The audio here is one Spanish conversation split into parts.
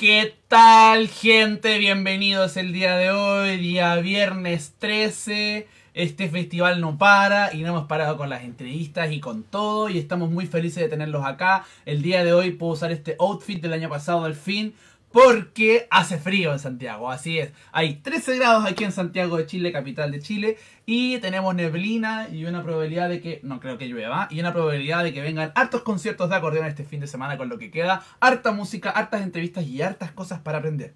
¿Qué tal, gente? Bienvenidos el día de hoy, día viernes 13. Este festival no para y no hemos parado con las entrevistas y con todo y estamos muy felices de tenerlos acá. El día de hoy puedo usar este outfit del año pasado al fin porque hace frío en Santiago, así es. Hay 13 grados aquí en Santiago de Chile, capital de Chile, y tenemos neblina y una probabilidad de que, no creo que llueva, y una probabilidad de que vengan hartos conciertos de acordeón este fin de semana con lo que queda, harta música, hartas entrevistas y hartas cosas para aprender.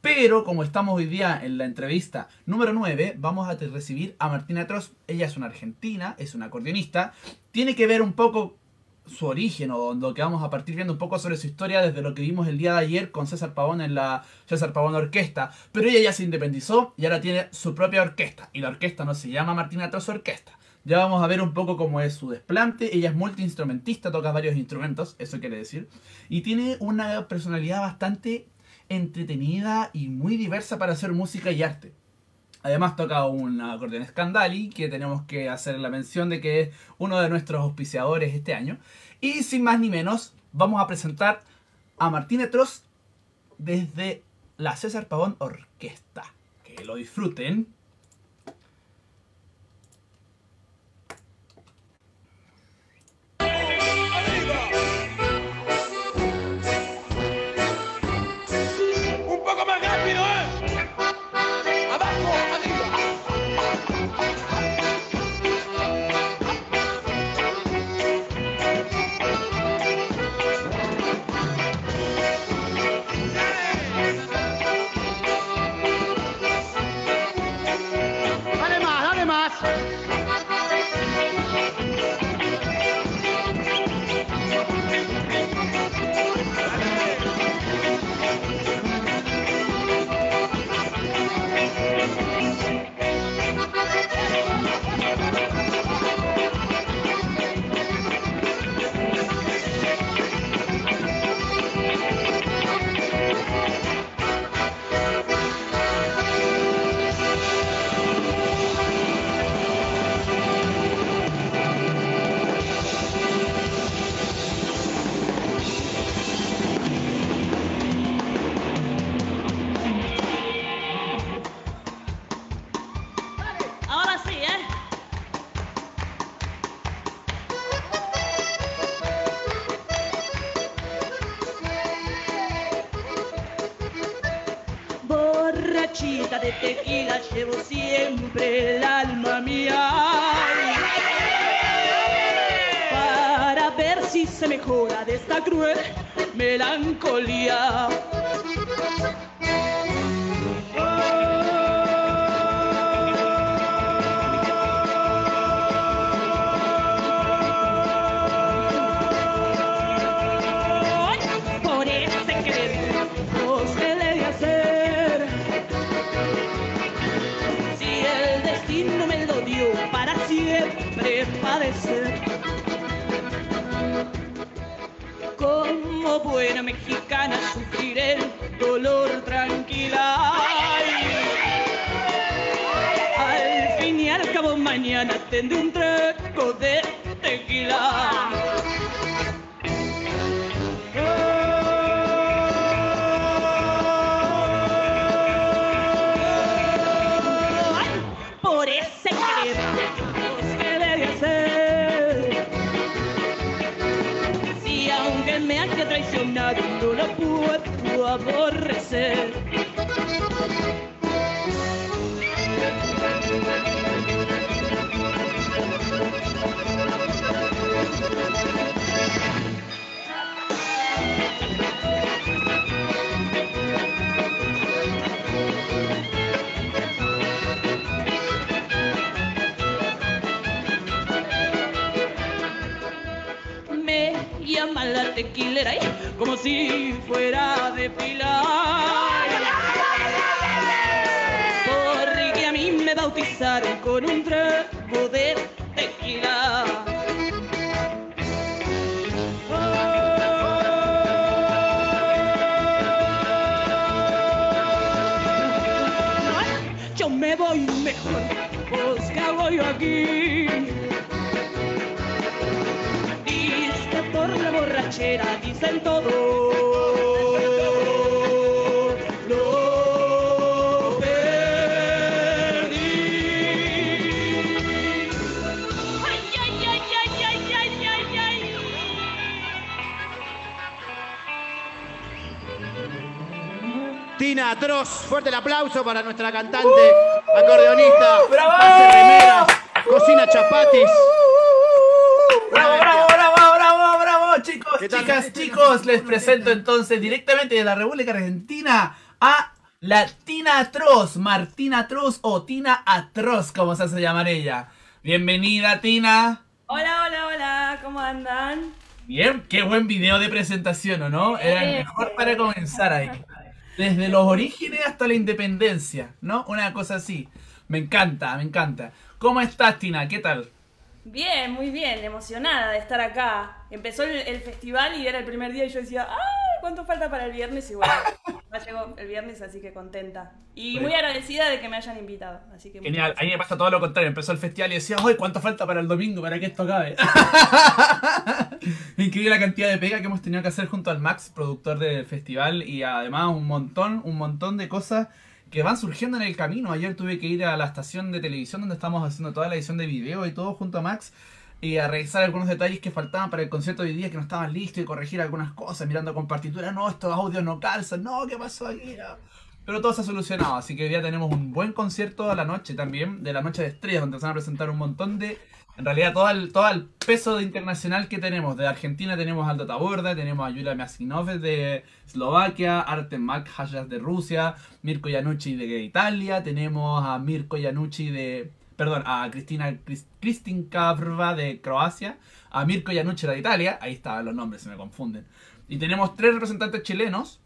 Pero como estamos hoy día en la entrevista número 9, vamos a recibir a Martina Trost. Ella es una argentina, es una acordeonista. Tiene que ver un poco su origen o lo que vamos a partir viendo un poco sobre su historia desde lo que vimos el día de ayer con César Pavón en la César Pavón Orquesta. Pero ella ya se independizó y ahora tiene su propia orquesta. Y la orquesta no se llama Martina Trost Orquesta. Ya vamos a ver un poco cómo es su desplante. Ella es multiinstrumentista, toca varios instrumentos, eso quiere decir. Y tiene una personalidad bastante entretenida y muy diversa para hacer música y arte. Además toca un acordeón Scandali, que tenemos que hacer la mención de que es uno de nuestros auspiciadores este año. Y sin más ni menos, vamos a presentar a Martín Etros desde la César Pavón Orquesta. Que lo disfruten. ranchera dicen todo. Tina Atroz, fuerte el aplauso para nuestra cantante, acordeonista, ¡Uh! hace remeras, cocina chapatis. Chicas, chicos, les presento entonces directamente de la República Argentina a la Tina Atroz, Martina Atroz o Tina Atroz, como se hace llamar ella. Bienvenida, Tina. Hola, hola, hola, ¿cómo andan? Bien, qué buen video de presentación, ¿o no? Era el mejor para comenzar ahí. Desde los orígenes hasta la independencia, ¿no? Una cosa así. Me encanta, me encanta. ¿Cómo estás, Tina? ¿Qué tal? Bien, muy bien, emocionada de estar acá. Empezó el, el festival y era el primer día y yo decía, ¡ay! ¿Cuánto falta para el viernes? Y bueno, ya llegó el viernes, así que contenta. Y muy agradecida de que me hayan invitado. Así que Genial, a mí me pasa todo lo contrario. Empezó el festival y decía, ¡ay, cuánto falta para el domingo para que esto acabe! Increíble la cantidad de pega que hemos tenido que hacer junto al Max, productor del festival, y además un montón, un montón de cosas que van surgiendo en el camino. Ayer tuve que ir a la estación de televisión donde estamos haciendo toda la edición de video y todo junto a Max. Y a revisar algunos detalles que faltaban para el concierto de hoy día que no estaban listos y corregir algunas cosas, mirando con partitura, no, estos audios no calzan, no, ¿qué pasó aquí? Pero todo se ha solucionado, así que hoy día tenemos un buen concierto a la noche también, de la noche de estrellas, donde se van a presentar un montón de, en realidad todo el, todo el peso internacional que tenemos. De Argentina tenemos a Aldo Taborda, tenemos a Yulia Masinov de Eslovaquia, Artem Makhajas de Rusia, Mirko Yanucci de Italia, tenemos a Mirko Yanucci de, perdón, a Cristina Kris- Kristin Kavrva de Croacia, a Mirko Yanucci de Italia, ahí estaban los nombres, se me confunden. Y tenemos tres representantes chilenos,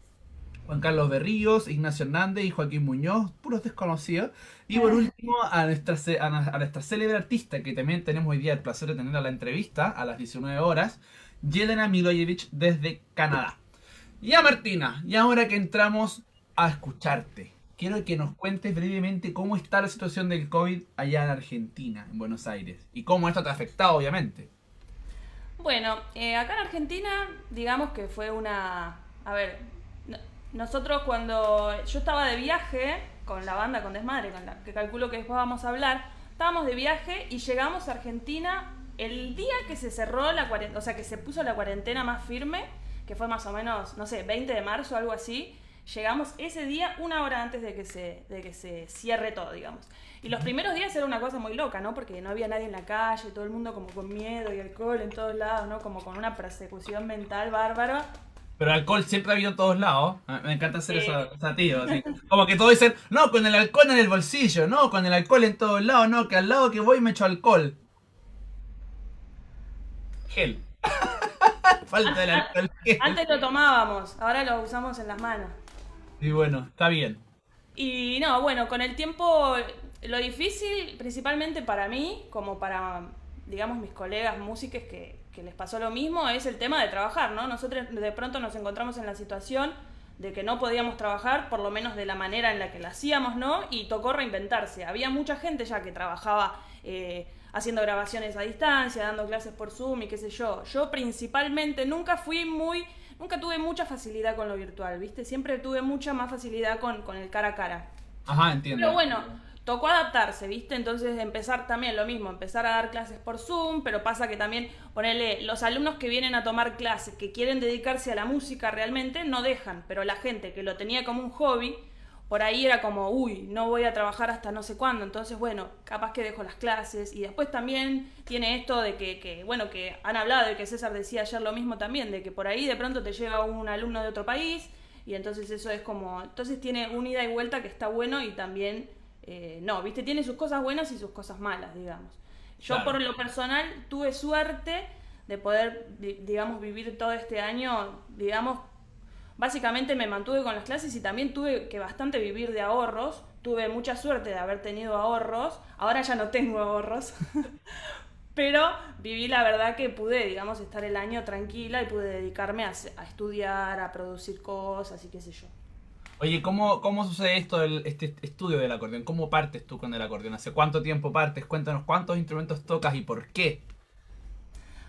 Juan Carlos Berríos, Ignacio Hernández y Joaquín Muñoz, puros desconocidos. Y por último, a nuestra, a, nuestra célebre artista, que también tenemos hoy día el placer de tener a la entrevista a las 19 horas, Yelena Milojevic desde Canadá. Ya Martina, y ahora que entramos a escucharte, quiero que nos cuentes brevemente cómo está la situación del COVID allá en Argentina, en Buenos Aires, y cómo esto te ha afectado, obviamente. Bueno, eh, acá en Argentina, digamos que fue una... A ver, nosotros cuando yo estaba de viaje con la banda, con Desmadre, con que calculo que después vamos a hablar, estábamos de viaje y llegamos a Argentina el día que se cerró la cuarentena, o sea, que se puso la cuarentena más firme, que fue más o menos, no sé, 20 de marzo algo así. Llegamos ese día una hora antes de que se, de que se cierre todo, digamos. Y los primeros días era una cosa muy loca, ¿no? Porque no había nadie en la calle, todo el mundo como con miedo y alcohol en todos lados, ¿no? Como con una persecución mental bárbara. Pero alcohol siempre ha habido en todos lados. Ah, Me encanta hacer Sí. esa, esa tío, así. Como que todos dicen, no, con el alcohol en el bolsillo, no, con el alcohol en todos lados, no, que al lado que voy me echo alcohol. Gel. Falta el alcohol. gel. Antes lo tomábamos, ahora lo usamos en las manos. Y bueno, está bien. Y no, bueno, con el tiempo, lo difícil, principalmente para mí, como para, digamos, mis colegas músicos que, que les pasó lo mismo, es el tema de trabajar, ¿no? Nosotros de pronto nos encontramos en la situación de que no podíamos trabajar, por lo menos de la manera en la que la hacíamos, ¿no? Y tocó reinventarse. Había mucha gente ya que trabajaba eh, haciendo grabaciones a distancia, dando clases por Zoom y qué sé yo. Yo principalmente nunca fui muy, nunca tuve mucha facilidad con lo virtual, ¿viste? Siempre tuve mucha más facilidad con, con el cara a cara. Ajá, entiendo. Pero bueno, tocó adaptarse, ¿viste? Entonces empezar también lo mismo, empezar a dar clases por Zoom, pero pasa que también ponerle los alumnos que vienen a tomar clases, que quieren dedicarse a la música realmente, no dejan, pero la gente que lo tenía como un hobby, por ahí era como, uy, no voy a trabajar hasta no sé cuándo, entonces bueno, capaz que dejo las clases y después también tiene esto de que, que, bueno, que han hablado y que César decía ayer lo mismo también, de que por ahí de pronto te llega un alumno de otro país y entonces eso es como, entonces tiene un ida y vuelta que está bueno y también, eh, no, viste, tiene sus cosas buenas y sus cosas malas, digamos. Yo Claro. por lo personal tuve suerte de poder, di- digamos, vivir todo este año, digamos, básicamente me mantuve con las clases y también tuve que bastante vivir de ahorros. Tuve mucha suerte de haber tenido ahorros. Ahora ya no tengo ahorros. Pero viví la verdad que pude, digamos, estar el año tranquila y pude dedicarme a, a estudiar, a producir cosas y qué sé yo. Oye, ¿cómo, cómo sucede esto, el, este estudio del acordeón? ¿Cómo partes tú con el acordeón? ¿Hace cuánto tiempo partes? Cuéntanos cuántos instrumentos tocas y por qué.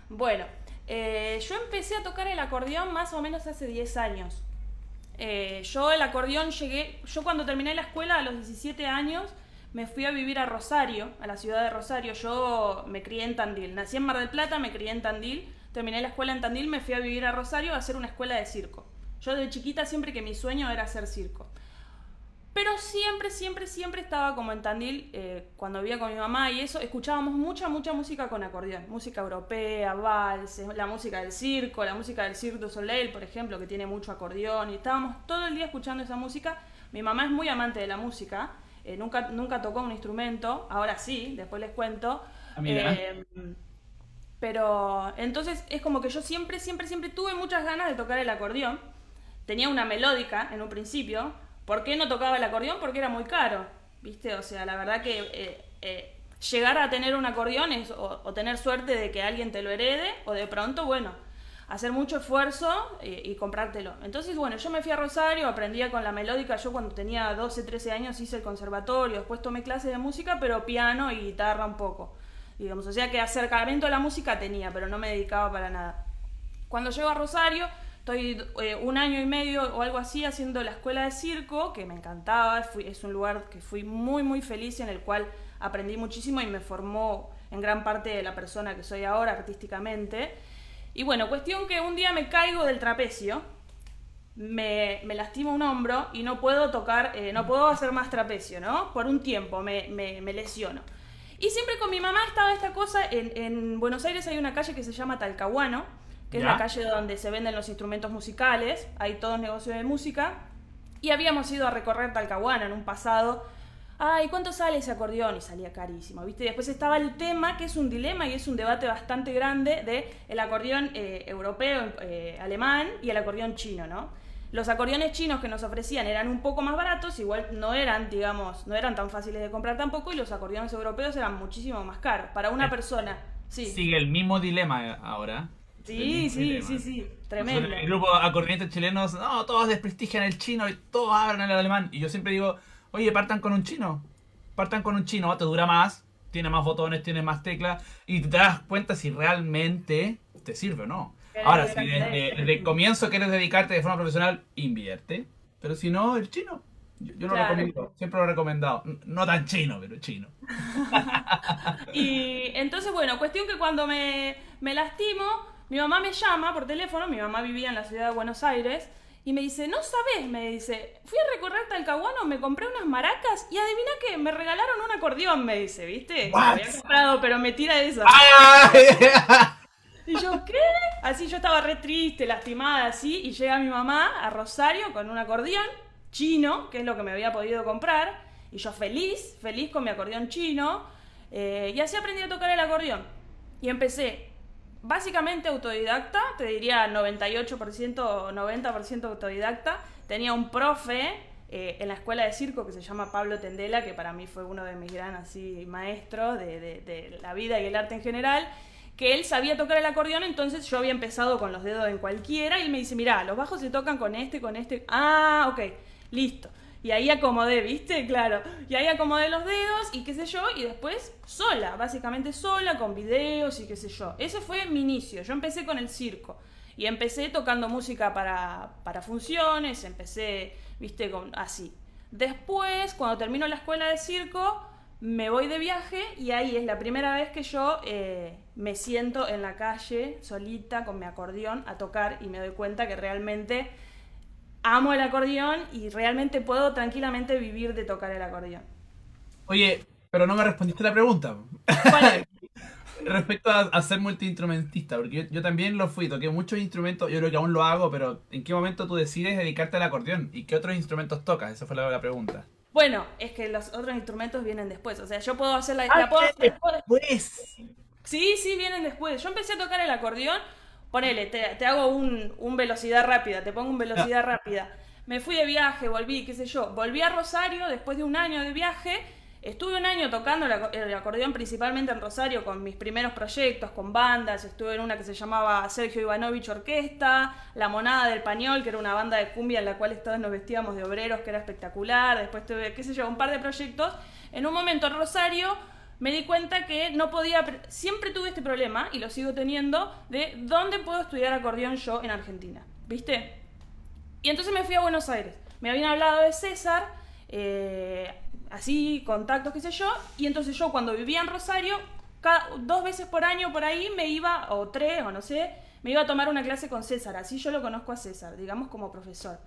Bueno, eh, yo empecé a tocar el acordeón más o menos hace 10 años. Eh, yo el acordeón llegué, yo cuando terminé la escuela a los 17 años me fui a vivir a Rosario, a la ciudad de Rosario. Yo me crié en Tandil, nací en Mar del Plata, me crié en Tandil, terminé la escuela en Tandil, me fui a vivir a Rosario a hacer una escuela de circo. Yo de chiquita siempre que mi sueño era hacer circo. Pero siempre, siempre, siempre estaba como en Tandil, eh, cuando vivía con mi mamá y eso, escuchábamos mucha, mucha música con acordeón. Música europea, valses, la música del circo, la música del Cirque du Soleil, por ejemplo, que tiene mucho acordeón. Y estábamos todo el día escuchando esa música. Mi mamá es muy amante de la música, eh, nunca, nunca tocó un instrumento, ahora sí, después les cuento. Ah, mira. Eh, pero entonces es como que yo siempre, siempre, siempre tuve muchas ganas de tocar el acordeón. Tenía una melódica en un principio. ¿Por qué no tocaba el acordeón? Porque era muy caro. ¿Viste? O sea, la verdad que eh, eh, llegar a tener un acordeón es o, tener suerte de que alguien te lo herede o de pronto, bueno, hacer mucho esfuerzo eh, y, comprártelo. Entonces, bueno, yo me fui a Rosario, aprendía con la melódica. Yo cuando tenía 12, 13 años hice el conservatorio, después tomé clases de música, pero piano y guitarra un poco. Digamos, o sea que acercamiento a la música tenía, pero no me dedicaba para nada. Cuando llego a Rosario, estoy eh, un año y medio o algo así haciendo la escuela de circo, que me encantaba, es un lugar que fui muy, muy feliz, en el cual aprendí muchísimo y me formó en gran parte de la persona que soy ahora artísticamente. Y bueno, cuestión que un día me caigo del trapecio, me, me lastimo un hombro y no puedo tocar, eh, no puedo hacer más trapecio, ¿no? Por un tiempo me, me- lesiono. Y siempre con mi mamá estaba esta cosa, en Buenos Aires hay una calle que se llama Talcahuano, que es la calle donde se venden los instrumentos musicales, hay todos negocios de música, y habíamos ido a recorrer Talcahuano en un pasado. Ay, ¿cuánto sale ese acordeón? Y salía carísimo, ¿viste? Y después estaba el tema, que es un dilema y es un debate bastante grande, de el acordeón eh, europeo, eh, alemán, y el acordeón chino, ¿no? Los acordeones chinos que nos ofrecían eran un poco más baratos, igual no eran, digamos, no eran tan fáciles de comprar tampoco, y los acordeones europeos eran muchísimo más caros. Para una Eh, persona, sí. Sigue el mismo dilema ahora. Sí, sí, sí, sí, tremendo. El grupo acordeonistas chilenos, no, todos desprestigian el chino y todos hablan el alemán. Y yo siempre digo, oye, partan con un chino. Partan con un chino, te dura más, tiene más botones, tiene más teclas. Y te das cuenta si realmente te sirve o no. Ahora, si desde, es- desde el comienzo quieres dedicarte de forma profesional, invierte. Pero si no, el chino. Yo, yo lo recomiendo, siempre lo he recomendado. No tan chino, pero chino. Y entonces, bueno, cuestión que cuando me, me lastimo, mi mamá me llama por teléfono, mi mamá vivía en la ciudad de Buenos Aires, y me dice, no sabes, me dice, fui a recorrer Talcahuano, me compré unas maracas y adivina que me regalaron un acordeón, me dice, ¿viste? What? Me había comprado, pero me tira eso. ¡Ah! Y yo, ¿qué? Así yo estaba re triste, lastimada, así, y llega mi mamá a Rosario con un acordeón chino, que es lo que me había podido comprar, y yo feliz, feliz con mi acordeón chino, eh, y así aprendí a tocar el acordeón. Y empecé básicamente autodidacta, te diría 98% o 90% autodidacta. Tenía un profe eh, en la escuela de circo que se llama Pablo Tendela, que para mí fue uno de mis gran maestros de, de- de la vida y el arte en general, que él sabía tocar el acordeón, entonces yo había empezado con los dedos en cualquiera y él me dice, mirá, los bajos se tocan con este, con este. Ah, ok, listo. Y ahí acomodé, ¿viste? Claro. Y ahí acomodé los dedos y qué sé yo, y después sola, básicamente sola, con videos y qué sé yo. Ese fue mi inicio. Yo empecé con el circo. Y empecé tocando música para, para funciones, empecé, ¿viste? Con, así. Después, cuando termino la escuela de circo, me voy de viaje y ahí es la primera vez que yo eh, me siento en la calle solita con mi acordeón a tocar y me doy cuenta que realmente amo el acordeón y realmente puedo tranquilamente vivir de tocar el acordeón. Oye, pero no me respondiste la pregunta. Respecto a, a ser multiinstrumentista, porque yo, yo también lo fui, toqué muchos instrumentos, yo creo que aún lo hago, pero ¿en qué momento tú decides dedicarte al acordeón? ¿Y qué otros instrumentos tocas? Esa fue la, la pregunta. Bueno, es que los otros instrumentos vienen después. O sea, yo puedo hacer la... Ah, la puedo- Pues. Sí, sí, vienen después. Yo empecé a tocar el acordeón. Ponele, te, te hago un, un velocidad rápida, te pongo un velocidad rápida. Me fui de viaje, volví, qué sé yo. Volví a Rosario después de un año de viaje. Estuve un año tocando el acordeón principalmente en Rosario con mis primeros proyectos, con bandas. Estuve en una que se llamaba Sergio Ivanovich Orquesta, La Monada del Pañol, que era una banda de cumbia en la cual todos nos vestíamos de obreros, que era espectacular. Después tuve, qué sé yo, un par de proyectos. En un momento en Rosario me di cuenta que no podía, pre- siempre tuve este problema y lo sigo teniendo, de dónde puedo estudiar acordeón yo en Argentina, ¿viste? Y entonces me fui a Buenos Aires. Me habían hablado de César, eh, así, contactos, qué sé yo, y entonces yo cuando vivía en Rosario, cada, dos veces por año por ahí me iba, o tres, o no sé, me iba a tomar una clase con César, así yo lo conozco a César, digamos como profesor.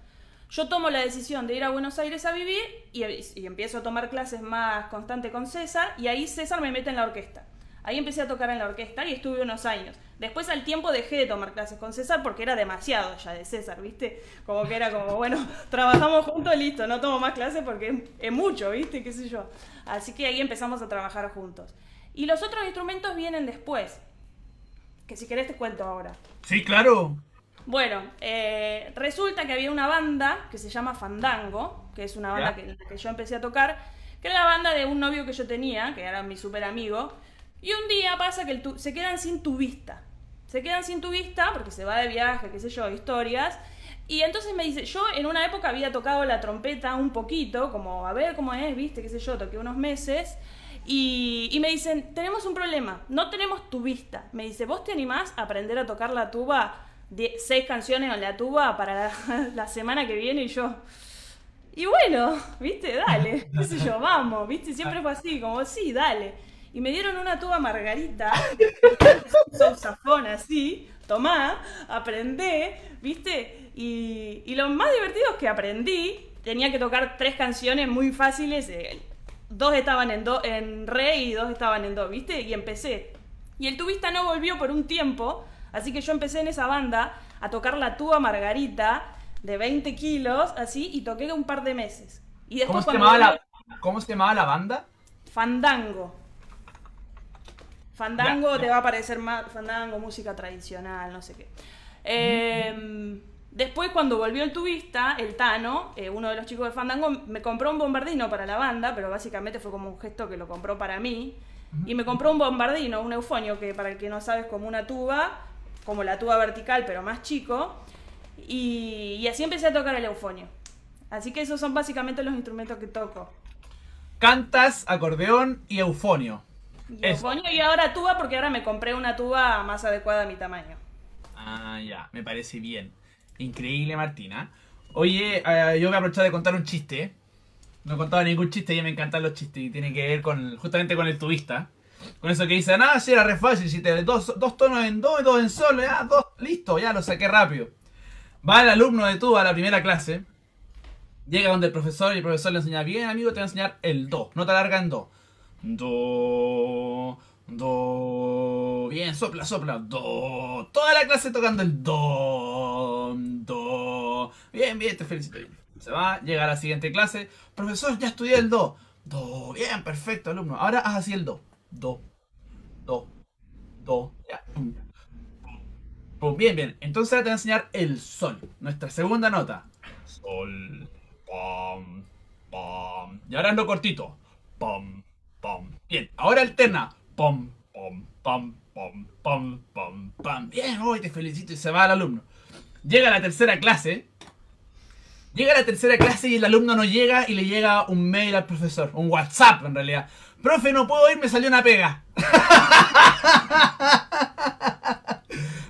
Yo tomo la decisión de ir a Buenos Aires a vivir y, empiezo a tomar clases más constante con César y ahí César me mete en la orquesta. Ahí empecé a tocar en la orquesta y estuve unos años. Después al tiempo dejé de tomar clases con César porque era demasiado ya de César, ¿viste? Como que era como, bueno, trabajamos juntos, listo, no tomo más clases porque es, es mucho, ¿viste? ¿Qué sé yo? Así que ahí empezamos a trabajar juntos. Y los otros instrumentos vienen después. Que si querés te cuento ahora. Sí, claro. Bueno, eh, resulta que había una banda que se llama Fandango, que es una banda que, en la que yo empecé a tocar, que era la banda de un novio que yo tenía, que era mi super amigo, y un día pasa que el tu- se quedan sin tubista. Se quedan sin tubista porque se va de viaje, qué sé yo, historias. Y entonces me dice, yo en una época había tocado la trompeta un poquito, como a ver cómo es, viste, qué sé yo, toqué unos meses. Y, y me dicen, tenemos un problema, no tenemos tubista. Me dice, ¿vos te animás a aprender a tocar la tuba, de, seis canciones en la tuba para la, la semana que viene? Y yo, y bueno, viste, dale, qué sé yo, vamos, viste, siempre fue así, como, sí, dale. Y me dieron una tuba margarita, saxofón así, tomá, aprendé, viste, y, y lo más divertido es que aprendí, tenía que tocar tres canciones muy fáciles, eh, dos estaban en, do, en re y dos estaban en do, viste, y empecé. Y el tubista no volvió por un tiempo, así que yo empecé en esa banda a tocar la tuba margarita de 20 kilos, así, y toqué un par de meses. Y ¿Cómo se, llamaba la, volví- ¿Cómo se llamaba la banda? Fandango. Fandango Ya, ya. te va a parecer más. Fandango, música tradicional, no sé qué. Eh, después, cuando volvió el tubista, el Tano, eh, uno de los chicos de Fandango, me compró un bombardino para la banda, pero básicamente fue como un gesto que lo compró para mí. Y me compró un bombardino, un eufonio, que para el que no sabe es como una tuba, como la tuba vertical, pero más chico. Y, y así empecé a tocar el eufonio. Así que esos son básicamente los instrumentos que toco. Cantas, acordeón y eufonio. Y eufonio y ahora tuba porque ahora me compré una tuba más adecuada a mi tamaño. Ah, ya, me parece bien. Increíble, Martina. Oye, eh, yo voy a aprovechar de contar un chiste. No he contado ningún chiste y me encantan los chistes. Y tiene que ver con justamente con el tubista. Con eso que dice, nada, si era re fácil. Si te dos, dos tonos en do y dos en sol, ya, dos, listo, ya lo saqué rápido. Va el alumno de tuba a la primera clase. Llega donde el profesor y el profesor le enseña, bien amigo, te voy a enseñar el do. No te alarga en do. Do, do. Bien, sopla, sopla. Do. Toda la clase tocando el do. Do. Bien, bien, te felicito. Se va, llega a la siguiente clase. Profesor, ya estudié el do. Do. Bien, perfecto, alumno. Ahora haz así el do. Do. Do. Do. Ya. Pum. Pum. Bien, bien. Entonces ahora te voy a enseñar el sol. Nuestra segunda nota. Sol. Pam. Pam. Y ahora es lo cortito. Pam. Pam. Bien. Ahora alterna. Pam. Pam. Pam. Pam. Pam. Pam. Pam. Bien. Hoy te felicito y se va el alumno. Llega la tercera clase. Llega la tercera clase y el alumno no llega y le llega un mail al profesor. Un WhatsApp en realidad. Profe, no puedo ir, me salió una pega.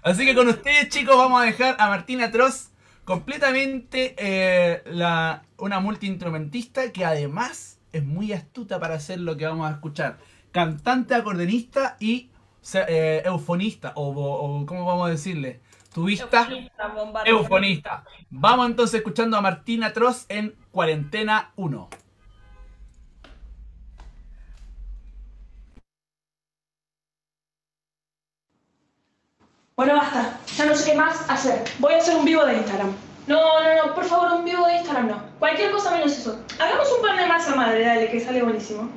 Así que con ustedes, chicos, vamos a dejar a Martina Tross completamente eh, la, una multiinstrumentista que además es muy astuta para hacer lo que vamos a escuchar. Cantante, acordeonista y eh, eufonista, o, ¿cómo vamos a decirle? Tubista, Eufonista, eufonista. Vamos entonces escuchando a Martina Tross en Cuarentena 1. Bueno, basta. Ya no sé qué más hacer. Voy a hacer un vivo de Instagram. No, no, no, por favor, un vivo de Instagram no. Cualquier cosa menos eso. Hagamos un par de masa madre, dale, que sale buenísimo.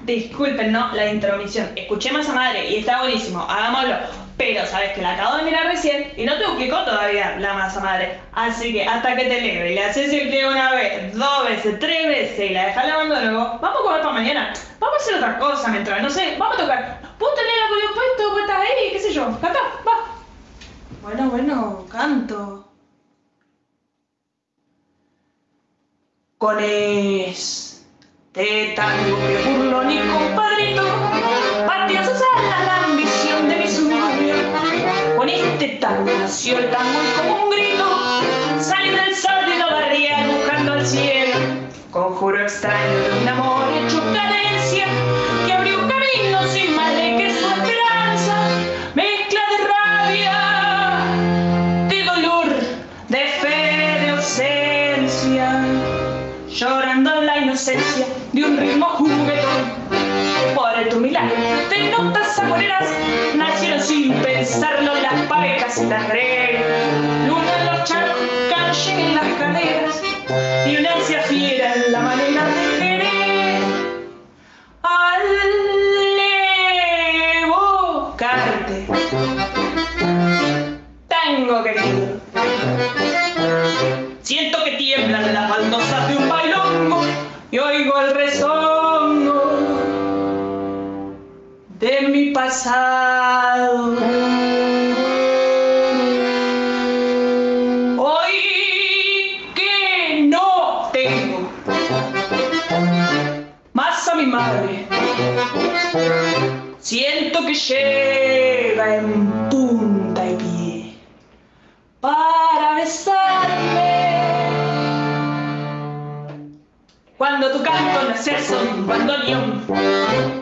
Disculpen, no, la intromisión. Escuché masa madre y está buenísimo, hagámoslo. Pero sabes que la acabo de mirar recién y no te duplicó todavía la masa madre. Así que hasta que te leve y le haces el que una vez, dos veces, tres veces y la dejas lavando de nuevo, vamos a comer para mañana. Vamos a hacer otra cosa mientras, no sé, vamos a tocar. Vos tenés el acordeón puesto, vos estás ahí, qué sé yo. Acá, va. Bueno, bueno, canto. Con este tango que burlón y compadrito, partidas alas 20 tan nació el tango y como un grito salen al sórdido barrial buscando al cielo. Conjuro extraño de un amor hecho cadencia que abrió un camino sin más de que su esperanza. Mezcla de rabia de dolor de fe de ausencia. Llorando la inocencia de un ritmo juguetón. Por tu milagro te nota nacieron sin pensarlo las parejas y las Luna en los charcos, en las caderas ansia fiera en la manera de querer. Al evocarte, tango querido. Siento que tiemblan las baldosas de un bailongo y oigo el rezongo pasado. Hoy que no tengo más a mi madre, siento que llega en punta y pie para besarme. Cuando tu canto no sea son bandoneón.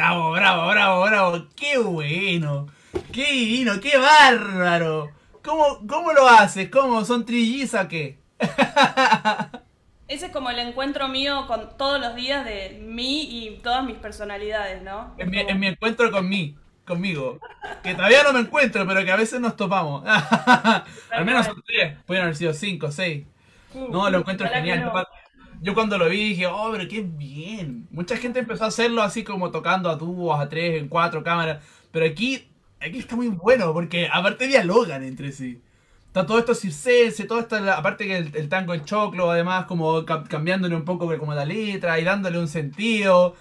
Bravo, bravo, bravo, bravo. Qué bueno. Qué divino, qué bárbaro. ¿Cómo, cómo lo haces? ¿Cómo? ¿Son trillizas qué? Ese es como el encuentro mío con todos los días de mí y todas mis personalidades, ¿no? En mi, encuentro con mí, conmigo. Que todavía no me encuentro, pero que a veces nos topamos. Al menos son tres. Pueden haber sido cinco, seis. No, lo encuentro genial. no. Yo, cuando, lo vi dije, oh, pero qué bien. Mucha gente empezó a hacerlo así como tocando a tubos, a tres, en cuatro cámaras. Pero aquí, aquí está muy bueno porque aparte dialogan entre sí. Está todo esto circense, todo esto, aparte que el, el tango en choclo, además como ca- cambiándole un poco como la letra y dándole un sentido.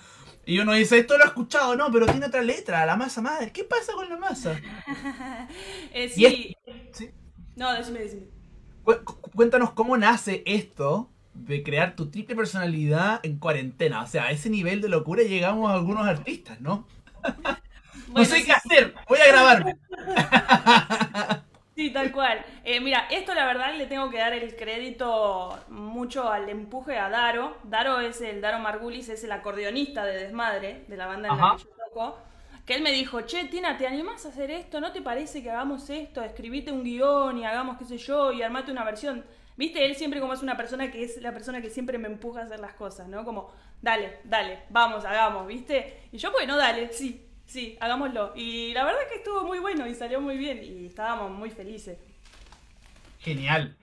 Y uno dice, esto lo he escuchado, no, pero tiene otra letra, la masa madre. ¿Qué pasa con la masa? Eh, es- sí. sí. No, decime, decime. Cu- cu- Cuéntanos cómo nace esto de crear tu triple personalidad en cuarentena. O sea, a ese nivel de locura llegamos a algunos artistas, ¿no? no sé sí, qué hacer, voy a grabarme. Sí, tal cual. Eh, mira, esto la verdad le tengo que dar el crédito mucho al empuje a Daro. Daro es el Daro Margulis, es el acordeonista de Desmadre, de la banda en Ajá. la que yo toco. Que él me dijo, che, Tina, ¿te animás a hacer esto? ¿No te parece que hagamos esto? Escribite un guion y hagamos qué sé yo y armate una versión. Viste, él siempre como es una persona que es la persona que siempre me empuja a hacer las cosas, ¿no? Como, dale, dale, vamos, hagamos, ¿viste? Y yo, bueno, dale, sí, sí, hagámoslo. Y la verdad que estuvo muy bueno y salió muy bien y estábamos muy felices. Genial.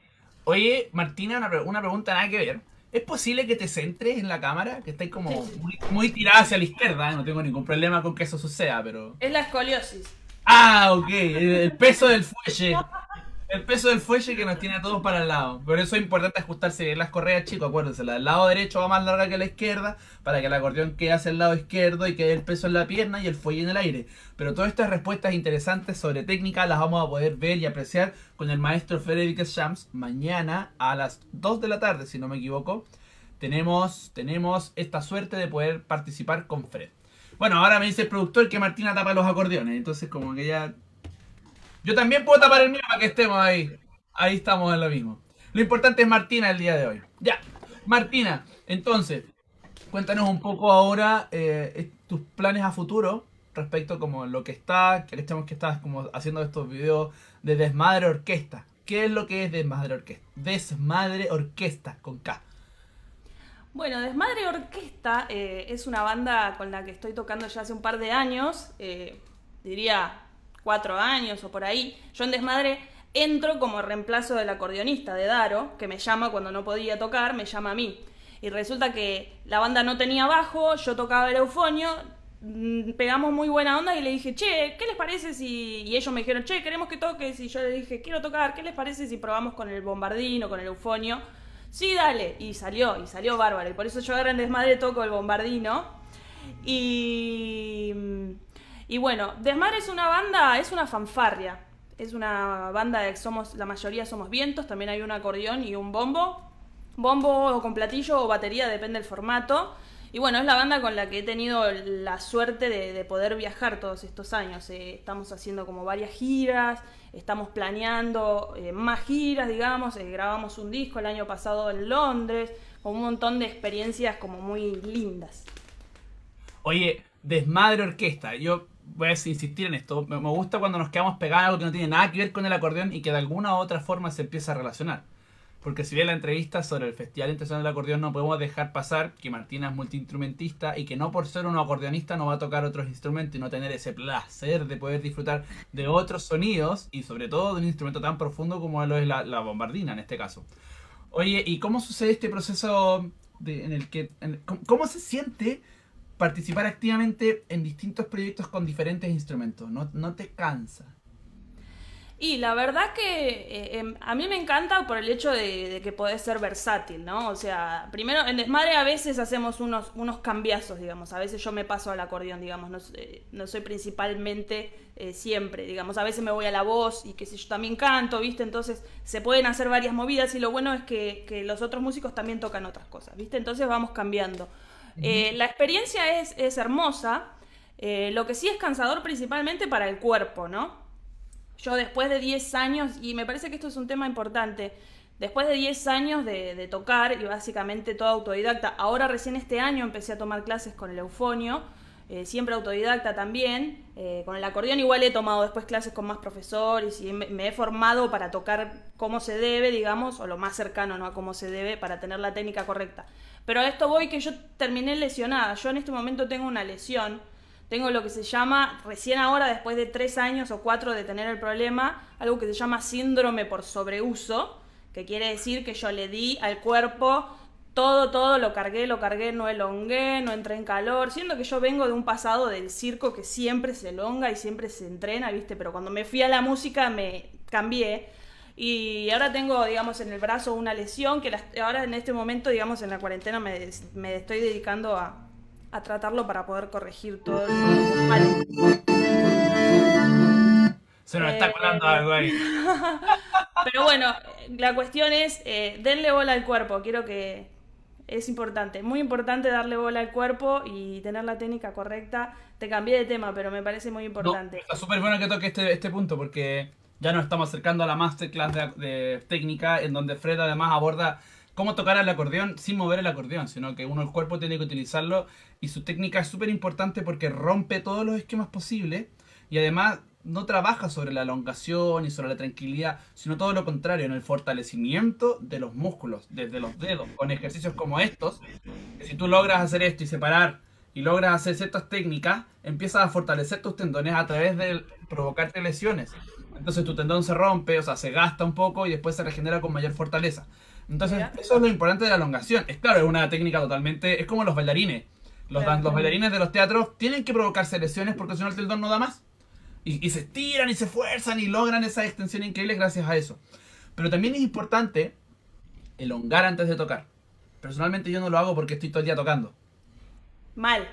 Oye, Martina, una, pre- una pregunta nada que ver. ¿Es posible que te centres en la cámara? Que estáis como muy, muy tirada hacia la izquierda. ¿eh? No tengo ningún problema con que eso suceda, pero... Es la escoliosis. Ah, ok. El, el peso del fuelle. El peso del fuelle que nos tiene a todos para el lado. Por eso es importante ajustarse bien las correas, chicos. Acuérdense, la del lado derecho va más larga que la izquierda para que el acordeón quede hacia el lado izquierdo y quede el peso en la pierna y el fuelle en el aire. Pero todas estas respuestas interesantes sobre técnica las vamos a poder ver y apreciar con el maestro Frederick Shams mañana a las 2 de la tarde, si no me equivoco. Tenemos, tenemos esta suerte de poder participar con Fred. Bueno, ahora me dice el productor que Martina tapa los acordeones, entonces como que ya yo también puedo tapar el mío para que estemos ahí. Ahí estamos en lo mismo. Lo importante es Martina el día de hoy. Ya, Martina, entonces, cuéntanos un poco ahora eh, tus planes a futuro respecto como lo que está, que estamos que estás como haciendo estos videos de Desmadre Orquesta. ¿Qué es lo que es Desmadre Orquesta? Desmadre Orquesta con K. Bueno, Desmadre Orquesta eh, es una banda con la que estoy tocando ya hace un par de años, eh, diría cuatro años o por ahí. Yo en Desmadre entro como reemplazo del acordeonista de Daro, que me llama cuando no podía tocar, me llama a mí. Y resulta que la banda no tenía bajo, yo tocaba el eufonio, mm, pegamos muy buena onda y le dije, che, ¿qué les parece si...? Y ellos me dijeron, che, queremos que toques. Y yo le dije, quiero tocar, ¿qué les parece si probamos con el bombardino, con el eufonio? Sí, dale. Y salió, y salió bárbaro. Y por eso yo ahora en Desmadre toco el bombardino. Y, y bueno, Desmadre es una banda, es una fanfarria. Es una banda de somos, la mayoría somos vientos, también hay un acordeón y un bombo. Bombo o con platillo o batería, depende del formato. Y bueno, es la banda con la que he tenido la suerte de, de poder viajar todos estos años. Eh, estamos haciendo como varias giras, estamos planeando eh, más giras, digamos. eh, grabamos un disco el año pasado en Londres, con un montón de experiencias como muy lindas. Oye, Desmadre Orquesta. Yo voy a insistir en esto. Me gusta cuando nos quedamos pegados en algo que no tiene nada que ver con el acordeón y que de alguna u otra forma se empieza a relacionar. porque si bien la entrevista sobre el Festival Internacional del Acordeón no podemos dejar pasar que Martina es multiinstrumentista y que no por ser un acordeonista no va a tocar otros instrumentos y no tener ese placer de poder disfrutar de otros sonidos y sobre todo de un instrumento tan profundo como lo es la, bombardina en este caso. Oye, ¿y cómo sucede este proceso de- en el que... en- ¿cómo, cómo se siente participar activamente en distintos proyectos con diferentes instrumentos? ¿No, no te cansa? Y la verdad que eh, em, a mí me encanta por el hecho de, que podés ser versátil, ¿no? O sea, primero, en Desmadre a veces hacemos unos, unos cambiazos, digamos. A veces yo me paso al acordeón, digamos. No, sé, no soy principalmente eh, siempre, digamos. A veces me voy a la voz y que sé yo también canto, ¿viste? Entonces se pueden hacer varias movidas y lo bueno es que, que los otros músicos también tocan otras cosas, ¿viste? Entonces vamos cambiando. Eh, la experiencia es, es hermosa. eh, lo que sí es cansador principalmente para el cuerpo, ¿no? Yo después de 10 años, y me parece que esto es un tema importante, después de 10 años de, de tocar y básicamente todo autodidacta, ahora recién este año empecé a tomar clases con el eufonio, eh, siempre autodidacta también, eh, con el acordeón igual he tomado después clases con más profesores y me, he formado para tocar como se debe, digamos, o lo más cercano ¿no? a cómo se debe para tener la técnica correcta. Pero a esto voy que yo terminé lesionada, yo en este momento tengo una lesión, tengo lo que se llama, recién ahora, después de tres años o cuatro de tener el problema, algo que se llama síndrome por sobreuso, que quiere decir que yo le di al cuerpo todo, todo, lo cargué, lo cargué, no elongué, no entré en calor, siendo que yo vengo de un pasado del circo que siempre se elonga y siempre se entrena, ¿viste? Pero cuando me fui a la música me cambié. Y ahora tengo, digamos, en el brazo una lesión que ahora en este momento, digamos, en la cuarentena me, me estoy dedicando a, a tratarlo para poder corregir todo el. Se nos Eh, está colando algo ahí. Pero bueno, la cuestión es, eh, denle bola al cuerpo. Quiero que es importante, muy importante darle bola al cuerpo y tener la técnica correcta. Te cambié de tema, pero me parece muy No, importante. está súper bueno que toque este, este punto porque ya nos estamos acercando a la masterclass de, de técnica en donde Fred además aborda cómo tocar el acordeón sin mover el acordeón, sino que uno el cuerpo tiene que utilizarlo y su técnica es súper importante porque rompe todos los esquemas posibles y además no trabaja sobre la elongación y sobre la tranquilidad, sino todo lo contrario, en el fortalecimiento de los músculos, desde los dedos, con ejercicios como estos, que si tú logras hacer esto y separar y logras hacer ciertas técnicas, empiezas a fortalecer tus tendones a través de provocarte lesiones. Entonces tu tendón se rompe, o sea, se gasta un poco y después se regenera con mayor fortaleza. Entonces, eso es lo importante de la elongación. Es claro, es una técnica totalmente. Es como los bailarines. Los, los bailarines de los teatros tienen que provocarse lesiones porque si no el tendón no da más. Y, y se estiran y se esfuerzan y logran esa extensión increíble gracias a eso. Pero también es importante elongar antes de tocar. Personalmente yo no lo hago porque estoy todo el día tocando. Mal.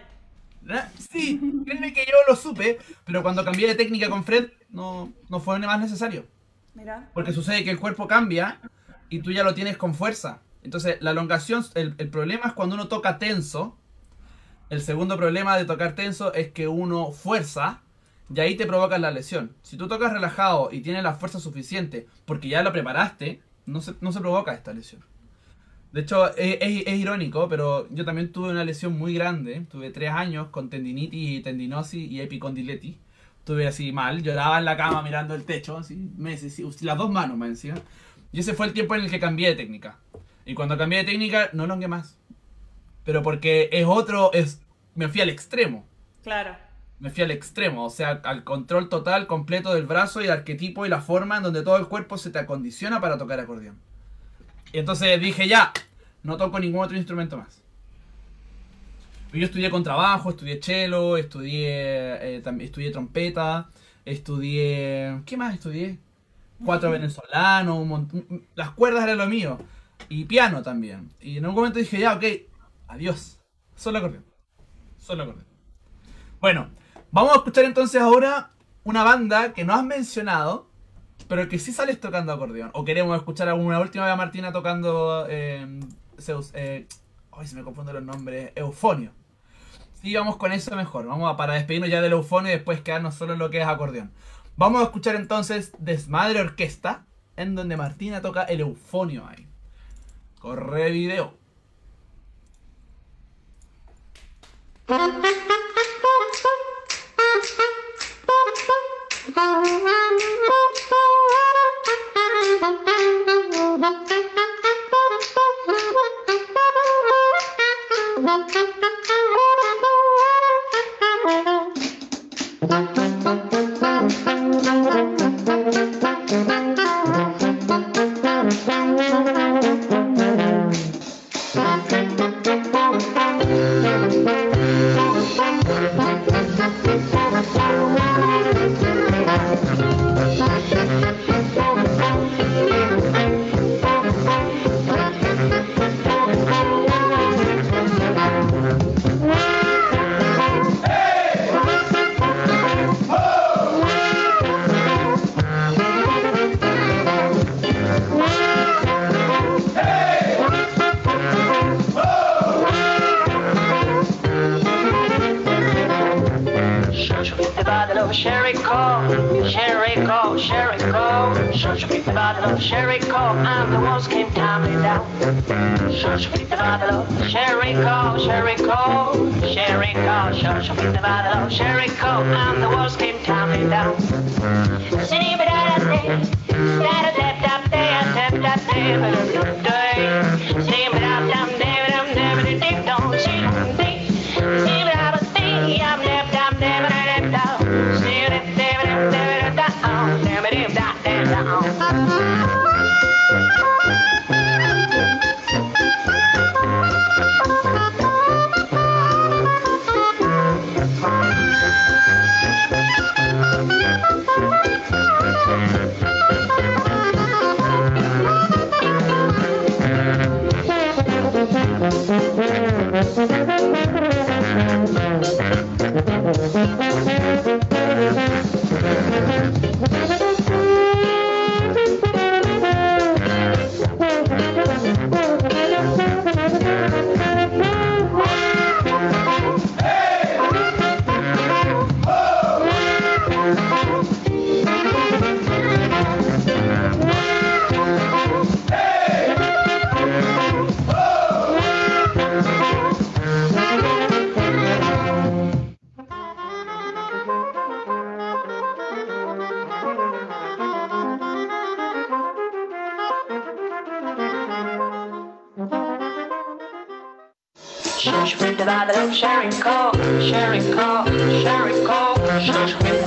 ¿Verdad? Sí, créeme que yo lo supe, pero cuando cambié de técnica con Fred no, no fue más necesario. Mira. Porque sucede que el cuerpo cambia y tú ya lo tienes con fuerza. Entonces, la elongación, el, el problema es cuando uno toca tenso. El segundo problema de tocar tenso es que uno fuerza y ahí te provoca la lesión. Si tú tocas relajado y tienes la fuerza suficiente porque ya lo preparaste, no se, no se provoca esta lesión. De hecho, es, es- irónico, pero yo también tuve una lesión muy grande. Tuve tres años con tendinitis, tendinosis y epicondiletis. Estuve así mal, lloraba en la cama mirando el techo, así, meses, las dos manos me encima. Y ese fue el tiempo en el que cambié de técnica. Y cuando cambié de técnica, no longué más. Pero porque es otro, es me fui al extremo. Claro. Me fui al extremo, o sea, al control total, completo del brazo y el arquetipo y la forma en donde todo el cuerpo se te acondiciona para tocar acordeón. Y entonces dije, ya, no toco ningún otro instrumento más. Y Yo estudié contrabajo, estudié cello, estudié, eh, también estudié trompeta, estudié... ¿Qué más estudié? Cuatro venezolanos, un montón- las cuerdas eran lo mío. Y piano también. Y en un momento dije, ya, ok, adiós. Solo acordeón. Solo acordeón. Bueno, vamos a escuchar entonces ahora una banda que no has mencionado, pero que sí sales tocando acordeón. O queremos escuchar alguna última vez a Martina tocando. Eh, eh, ay, se me confunden los nombres. Eufonio. Sí, vamos con eso mejor. Vamos a, para despedirnos ya del eufonio y después quedarnos solo en lo que es acordeón. Vamos a escuchar entonces Desmadre Orquesta, en donde Martina toca el eufonio ahí. Corre video.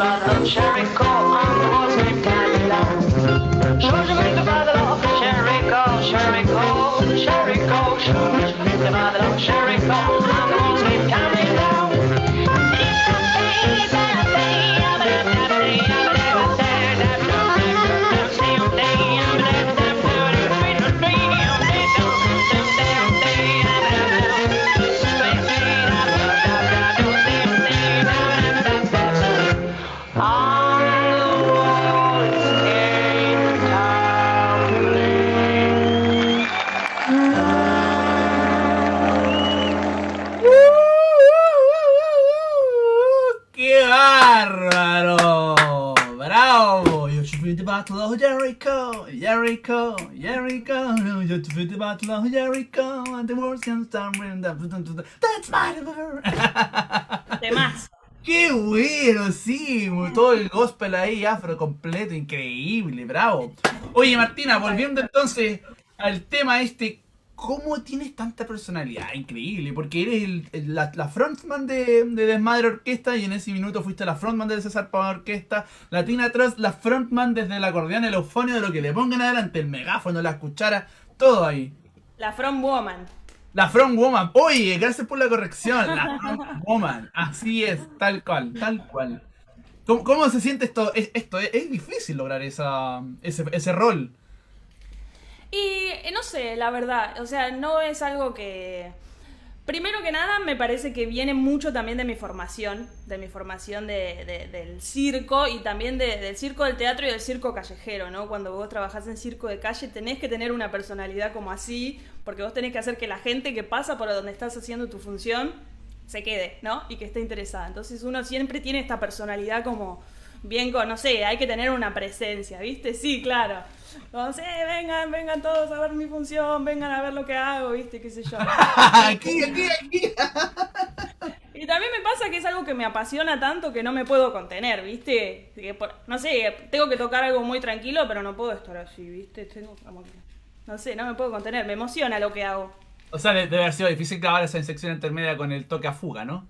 on cherry coke. The battle of Jericho, and the can That's my. Demás. ¡Qué bueno! Sí, todo el gospel ahí afro completo, increíble, bravo. Oye, Martina, volviendo entonces al tema este, ¿cómo tienes tanta personalidad? Increíble, porque eres el- el- la, la frontman de, de Desmadre Orquesta y en ese minuto fuiste la frontman de César Pavón Orquesta, Latina Trust, la frontman desde el acordeón, el eufonio, de lo que le pongan adelante, el megáfono, la cuchara, todo ahí. La From Woman. La Front Woman. Oye, gracias por la corrección. La Front Woman. Así es, tal cual, tal cual. ¿Cómo, cómo se siente esto? Es, esto es, es difícil lograr esa, ese, ese rol. Y eh, no sé, la verdad, o sea, no es algo que... Primero que nada, me parece que viene mucho también de mi formación, de mi formación de, de- del circo y también de- del circo del teatro y del circo callejero, ¿no? Cuando vos trabajás en circo de calle tenés que tener una personalidad como así, porque vos tenés que hacer que la gente que pasa por donde estás haciendo tu función se quede, ¿no? Y que esté interesada. Entonces uno siempre tiene esta personalidad como bien con, no sé, hay que tener una presencia, ¿viste? Sí, claro. Como, sí, vengan, vengan todos a ver mi función, vengan a ver lo que hago, ¿viste? ¿Qué sé yo? aquí, aquí, aquí. Y también me pasa que es algo que me apasiona tanto que no me puedo contener, ¿viste? Que por- no sé, tengo que tocar algo muy tranquilo, pero no puedo estar así, ¿viste? Tengo como que- no sé, no me puedo contener, me emociona lo que hago. O sea, debe haber sido difícil grabar esa sección intermedia con el toque a fuga, ¿no?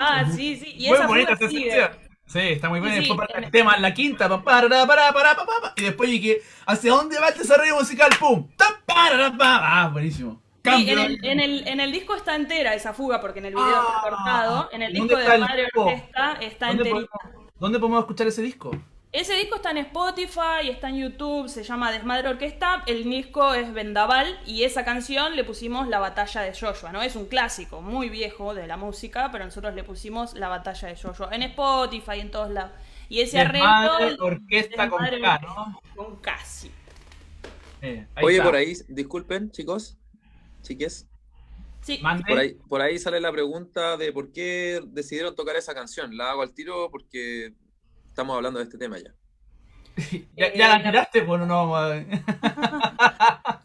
Ah, sí, sí. Y muy esa bonita esa sección. Sí, está muy. Sí, Y después para el tema, la quinta, pa, para, para, para, para, pa, pa, y después dije, ¿hacia dónde va el desarrollo musical? ¡Pum! Para, pa. Ah, buenísimo. Sí, en el, en, el, en el disco está entera esa fuga, porque en el video Ah, está cortado. En el ¿dónde disco de Madre? Orquesta está ¿Dónde enterita. podemos, ¿Dónde podemos escuchar ese disco? Ese disco está en Spotify, está en YouTube, se llama Desmadre Orquesta. El disco es Vendaval y esa canción le pusimos La Batalla de Joshua, ¿no? Es un clásico muy viejo de la música, pero nosotros le pusimos La Batalla de Joshua en Spotify, en todos lados. Y ese Desmadre arreglo. Orquesta con K, ¿no? Con casi. Eh, Oye, está. por ahí, disculpen, chicos, chiques. Sí. Mande. Por ahí, por ahí sale la pregunta de por qué decidieron tocar esa canción. La hago al tiro porque estamos hablando de este tema ya. ¿Ya, ya la tiraste? Bueno, no vamos a...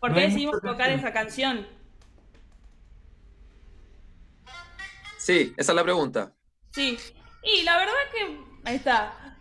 ¿Por qué decidimos tocar esa canción? Sí, esa es la pregunta. Sí. Y la verdad que. Ahí está.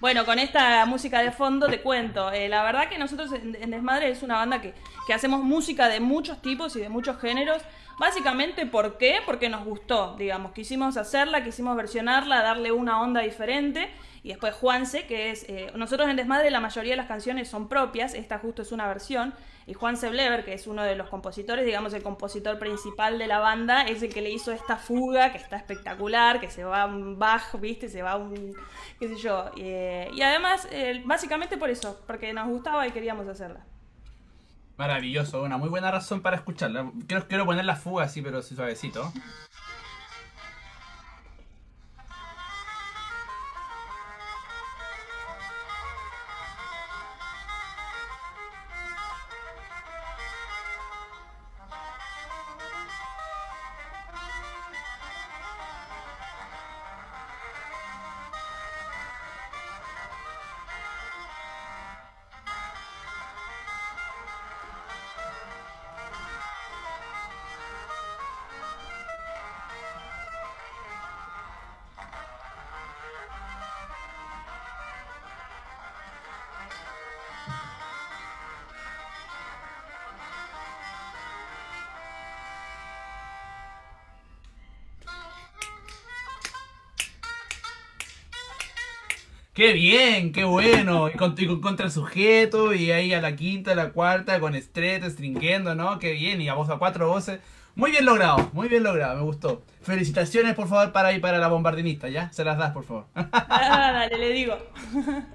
Bueno, con esta música de fondo te cuento. eh, la verdad que nosotros en, en Desmadre es una banda que, que hacemos música de muchos tipos y de muchos géneros. Básicamente, ¿por qué? Porque nos gustó, digamos. Quisimos hacerla, quisimos versionarla, darle una onda diferente. Y después Juanse, que es... eh, nosotros en Desmadre la mayoría de las canciones son propias, esta justo es una versión. Y Juanse Blever, que es uno de los compositores, digamos el compositor principal de la banda, es el que le hizo esta fuga, que está espectacular, que se va un Bach, ¿viste? Se va un... qué sé yo. eh, y además, eh, básicamente por eso, porque nos gustaba y queríamos hacerla. Maravilloso, una muy buena razón para escucharla. Quiero, quiero poner la fuga así, pero suavecito. ¡Qué bien! ¡Qué bueno! Y con, y con contra el sujeto, y ahí a la quinta, a la cuarta, con estrete, stringiendo, ¿no? ¡Qué bien! Y a voz a cuatro voces. Muy bien logrado, muy bien logrado, me gustó. Felicitaciones, por favor, para ahí para la bombardinista, ¿ya? Se las das, por favor. Ah, dale, le digo.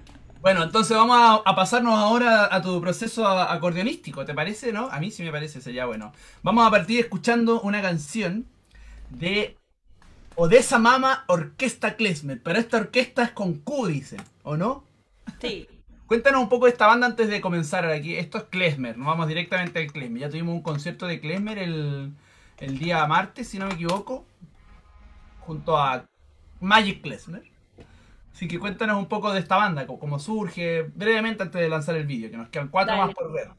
Bueno, entonces vamos a, a pasarnos ahora a tu proceso acordeonístico, ¿te parece, no? A mí sí me parece, sería bueno. Vamos a partir escuchando una canción de Odessa Mama Orquesta Klezmer, pero esta orquesta es con Q, ¿o no? Sí. Cuéntanos un poco de esta banda antes de comenzar aquí. Esto es Klezmer, nos vamos directamente al Klezmer. Ya tuvimos un concierto de Klezmer el, el día martes, si no me equivoco, junto a Magic Klezmer. Así que cuéntanos un poco de esta banda, cómo surge, brevemente antes de lanzar el vídeo, que nos quedan cuatro Dale. más por ver.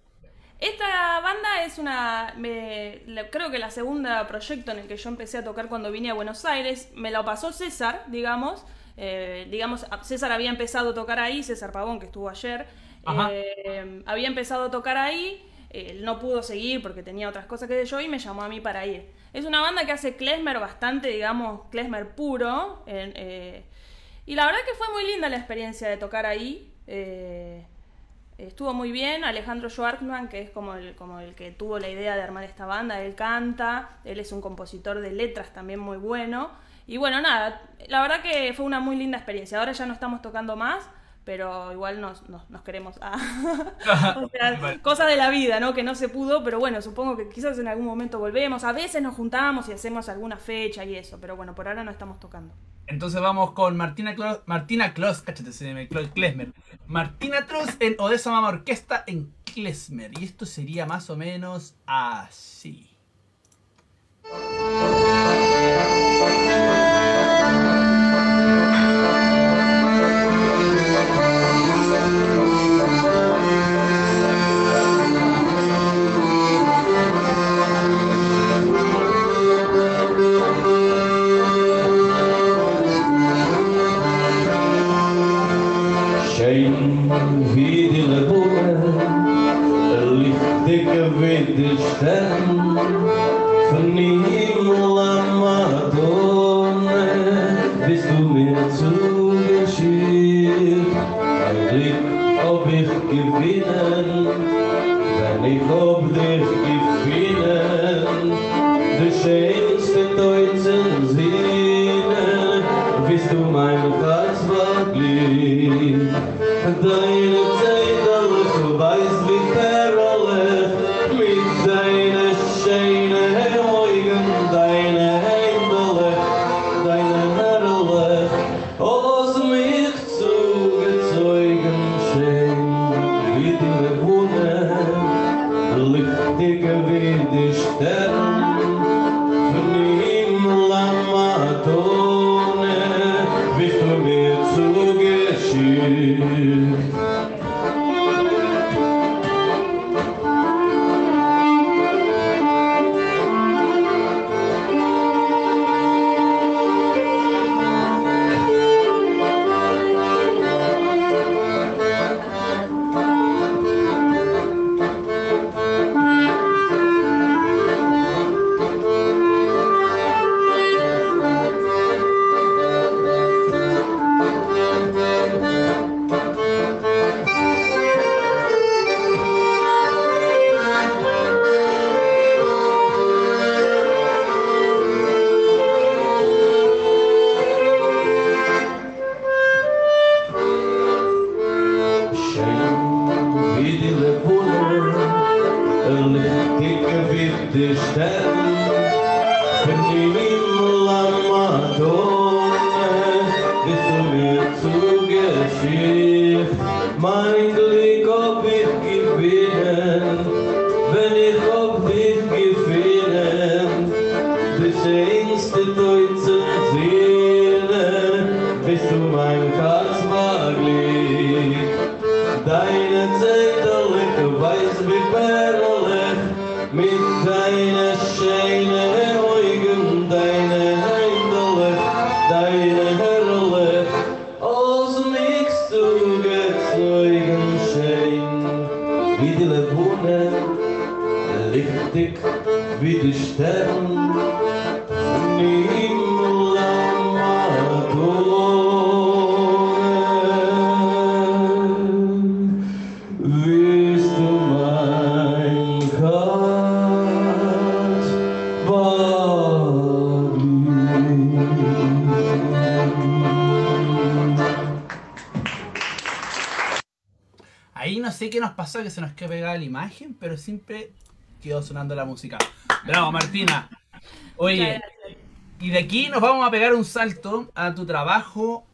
Esta banda es una. me- la- creo que la segunda proyecto en el que yo empecé a tocar cuando vine a Buenos Aires. Me lo pasó César, digamos. Eh, digamos, César había empezado a tocar ahí, César Pavón, que estuvo ayer. Eh, había empezado a tocar ahí. Él no pudo seguir porque tenía otras cosas que yo y me llamó a mí para ir. Es una banda que hace klezmer bastante, digamos, klezmer puro. eh, y la verdad que fue muy linda la experiencia de tocar ahí. eh, Estuvo muy bien, Alejandro Schwartzman, que es como el, como el que tuvo la idea de armar esta banda, él canta, él es un compositor de letras también muy bueno. Y bueno, nada, la verdad que fue una muy linda experiencia. Ahora ya no estamos tocando más, pero igual nos, nos, nos queremos. Ah. o sea, cosas de la vida, ¿no? Que no se pudo, pero bueno, supongo que quizás en algún momento volvemos. A veces nos juntamos y hacemos alguna fecha y eso, pero bueno, por ahora no estamos tocando. Entonces vamos con Martina Kloss, Martina Kloss, Klezmer. Martina Kloss en Odessa Mama Orquesta en Klezmer. Y esto sería más o menos así. Que se nos quedó pegada la imagen, pero siempre quedó sonando la música. Bravo, Martina. Oye, y de aquí nos vamos a pegar un salto a tu trabajo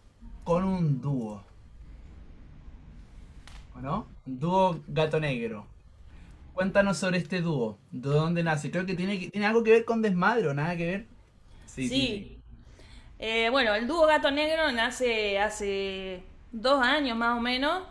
con un dúo. ¿O no? Un dúo gato negro. Cuéntanos sobre este dúo. ¿De dónde nace? Creo que tiene, tiene algo que ver con desmadre, ¿o nada que ver? Sí. Eh, bueno, el dúo Gato Negro nace hace dos años más o menos.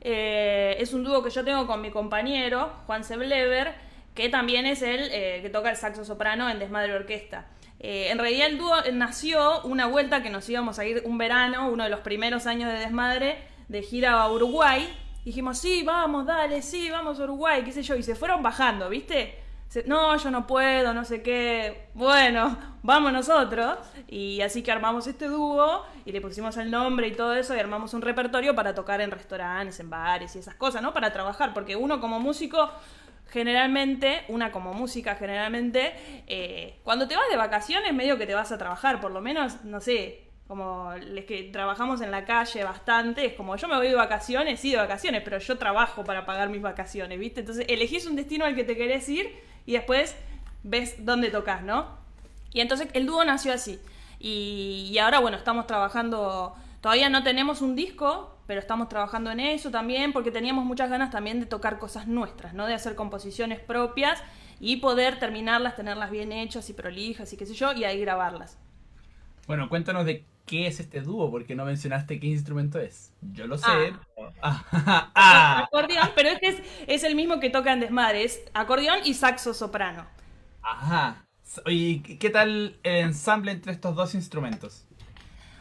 Eh, es un dúo que yo tengo con mi compañero, Juan Seblever, que también es el eh, que toca el saxo soprano en Desmadre Orquesta. Eh, en realidad el dúo nació una vuelta que nos íbamos a ir un verano, uno de los primeros años de Desmadre, de gira a Uruguay. Dijimos, sí, vamos, dale, sí, vamos a Uruguay, qué sé yo, y se fueron bajando, ¿viste? No, yo no puedo, no sé qué. Bueno, vamos nosotros. Y así que armamos este dúo y le pusimos el nombre y todo eso y armamos un repertorio para tocar en restaurantes, en bares y esas cosas, ¿no? Para trabajar, porque uno como músico, generalmente, una como música generalmente, eh, cuando te vas de vacaciones medio que te vas a trabajar, por lo menos, no sé, como les que trabajamos en la calle bastante, es como yo me voy de vacaciones, sí de vacaciones, pero yo trabajo para pagar mis vacaciones, ¿viste? Entonces elegís un destino al que te querés ir y después ves dónde tocas, ¿no? Y entonces el dúo nació así. Y, y ahora, bueno, estamos trabajando, todavía no tenemos un disco, pero estamos trabajando en eso también, porque teníamos muchas ganas también de tocar cosas nuestras, ¿no? De hacer composiciones propias y poder terminarlas, tenerlas bien hechas y prolijas y qué sé yo, y ahí grabarlas. Bueno, cuéntanos de qué es este dúo, porque no mencionaste qué instrumento es. Yo lo sé. Ah. Ah, ah, Acordeón, pero este es, es el mismo que toca en Desmadre, es acordeón y saxo soprano. ajá. ¿qué- ¿qué tal el ensamble entre estos dos instrumentos?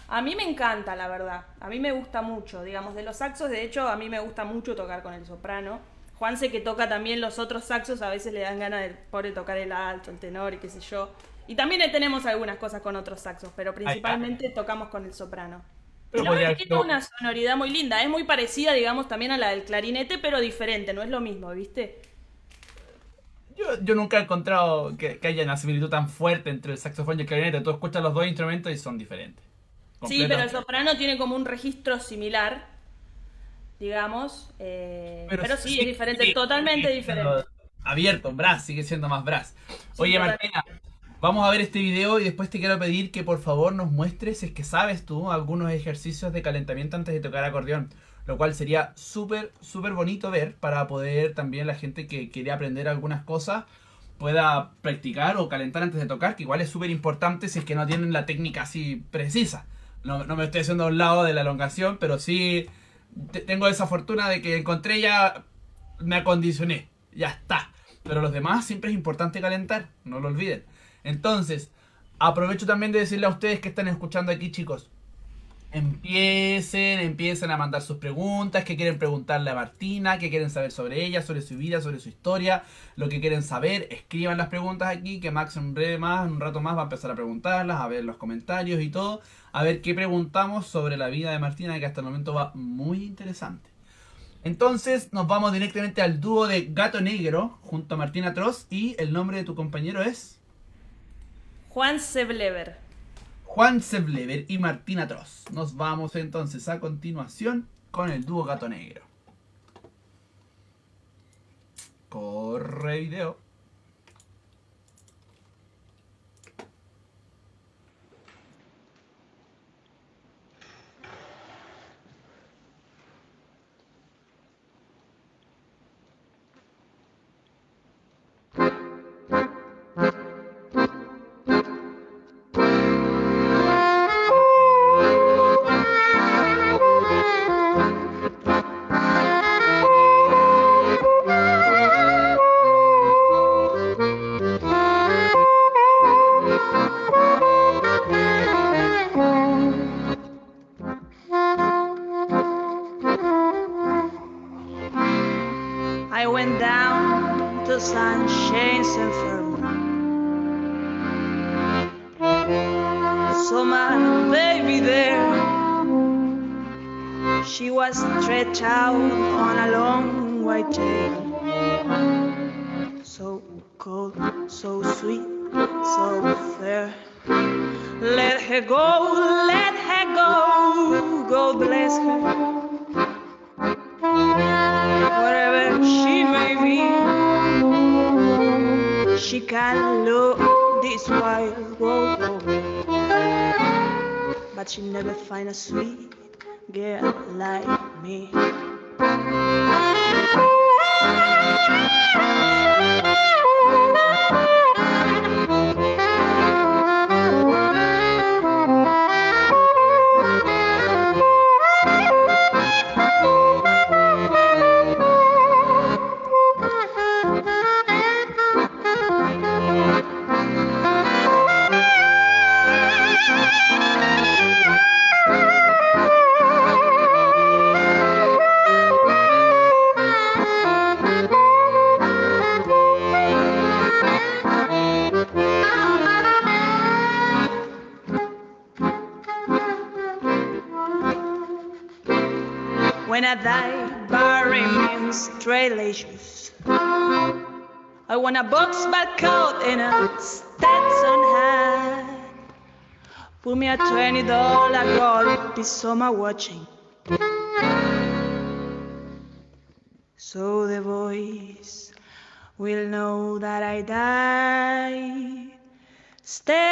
A mí me encanta, la verdad. A mí me gusta mucho, digamos, de los saxos, de hecho, a mí me gusta mucho tocar con el soprano. Juanse que toca también los otros saxos, a veces le dan ganas de pobre tocar el alto, el tenor y qué sé yo. Y también tenemos algunas cosas con otros saxos, pero principalmente tocamos con el soprano. Pero verdad podría- que tiene una sonoridad muy linda, es muy parecida, digamos, también a la del clarinete, pero diferente, no es lo mismo, ¿viste? Yo, yo nunca he encontrado que, que haya una similitud tan fuerte entre el saxofón y el clarinete. Tú escuchas los dos instrumentos y son diferentes. Sí, pero el soprano tiene como un registro similar, digamos. eh, pero, sí, es diferente, sí, totalmente diferente. Abierto, brass, sigue siendo más brass. Oye. Martina, vamos a ver este video y después te quiero pedir que por favor nos muestres, si es que sabes tú, algunos ejercicios de calentamiento antes de tocar acordeón. Lo cual sería súper, súper bonito ver para poder también la gente que quiere aprender algunas cosas pueda practicar o calentar antes de tocar, que igual es súper importante si es que no tienen la técnica así precisa. No, no me estoy haciendo a un lado de la elongación, pero sí te- tengo esa fortuna de que encontré ya, me acondicioné, ya está. Pero los demás siempre es importante calentar, no lo olviden. Entonces, aprovecho también de decirle a ustedes que están escuchando aquí, chicos. Empiecen, empiecen a mandar sus preguntas, que quieren preguntarle a Martina, que quieren saber sobre ella, sobre su vida, sobre su historia, lo que quieren saber, escriban las preguntas aquí, que Max en breve más, en un rato más va a empezar a preguntarlas, a ver los comentarios y todo, a ver qué preguntamos sobre la vida de Martina, que hasta el momento va muy interesante. Entonces nos vamos directamente al dúo de Gato Negro junto a Martina Tross y el nombre de tu compañero es Juan Seblever. Juan Seblever y Martina Tross. Nos vamos entonces a continuación con el dúo Gato Negro. Corre video. A sweet girl like me. Want a box back coat and a Stetson hat. Put me a twenty dollar gold piece on my watching. So the voice will know that I die standing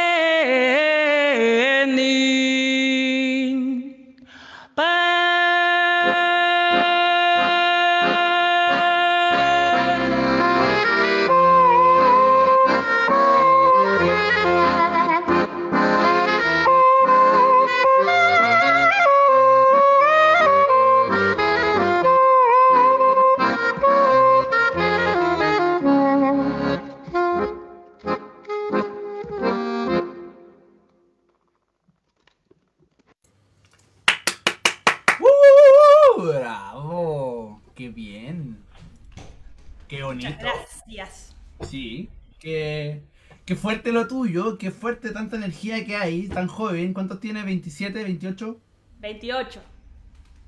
fuerte lo tuyo, qué fuerte tanta energía que hay, tan joven. ¿Cuántos tiene? ¿27, 28? 28.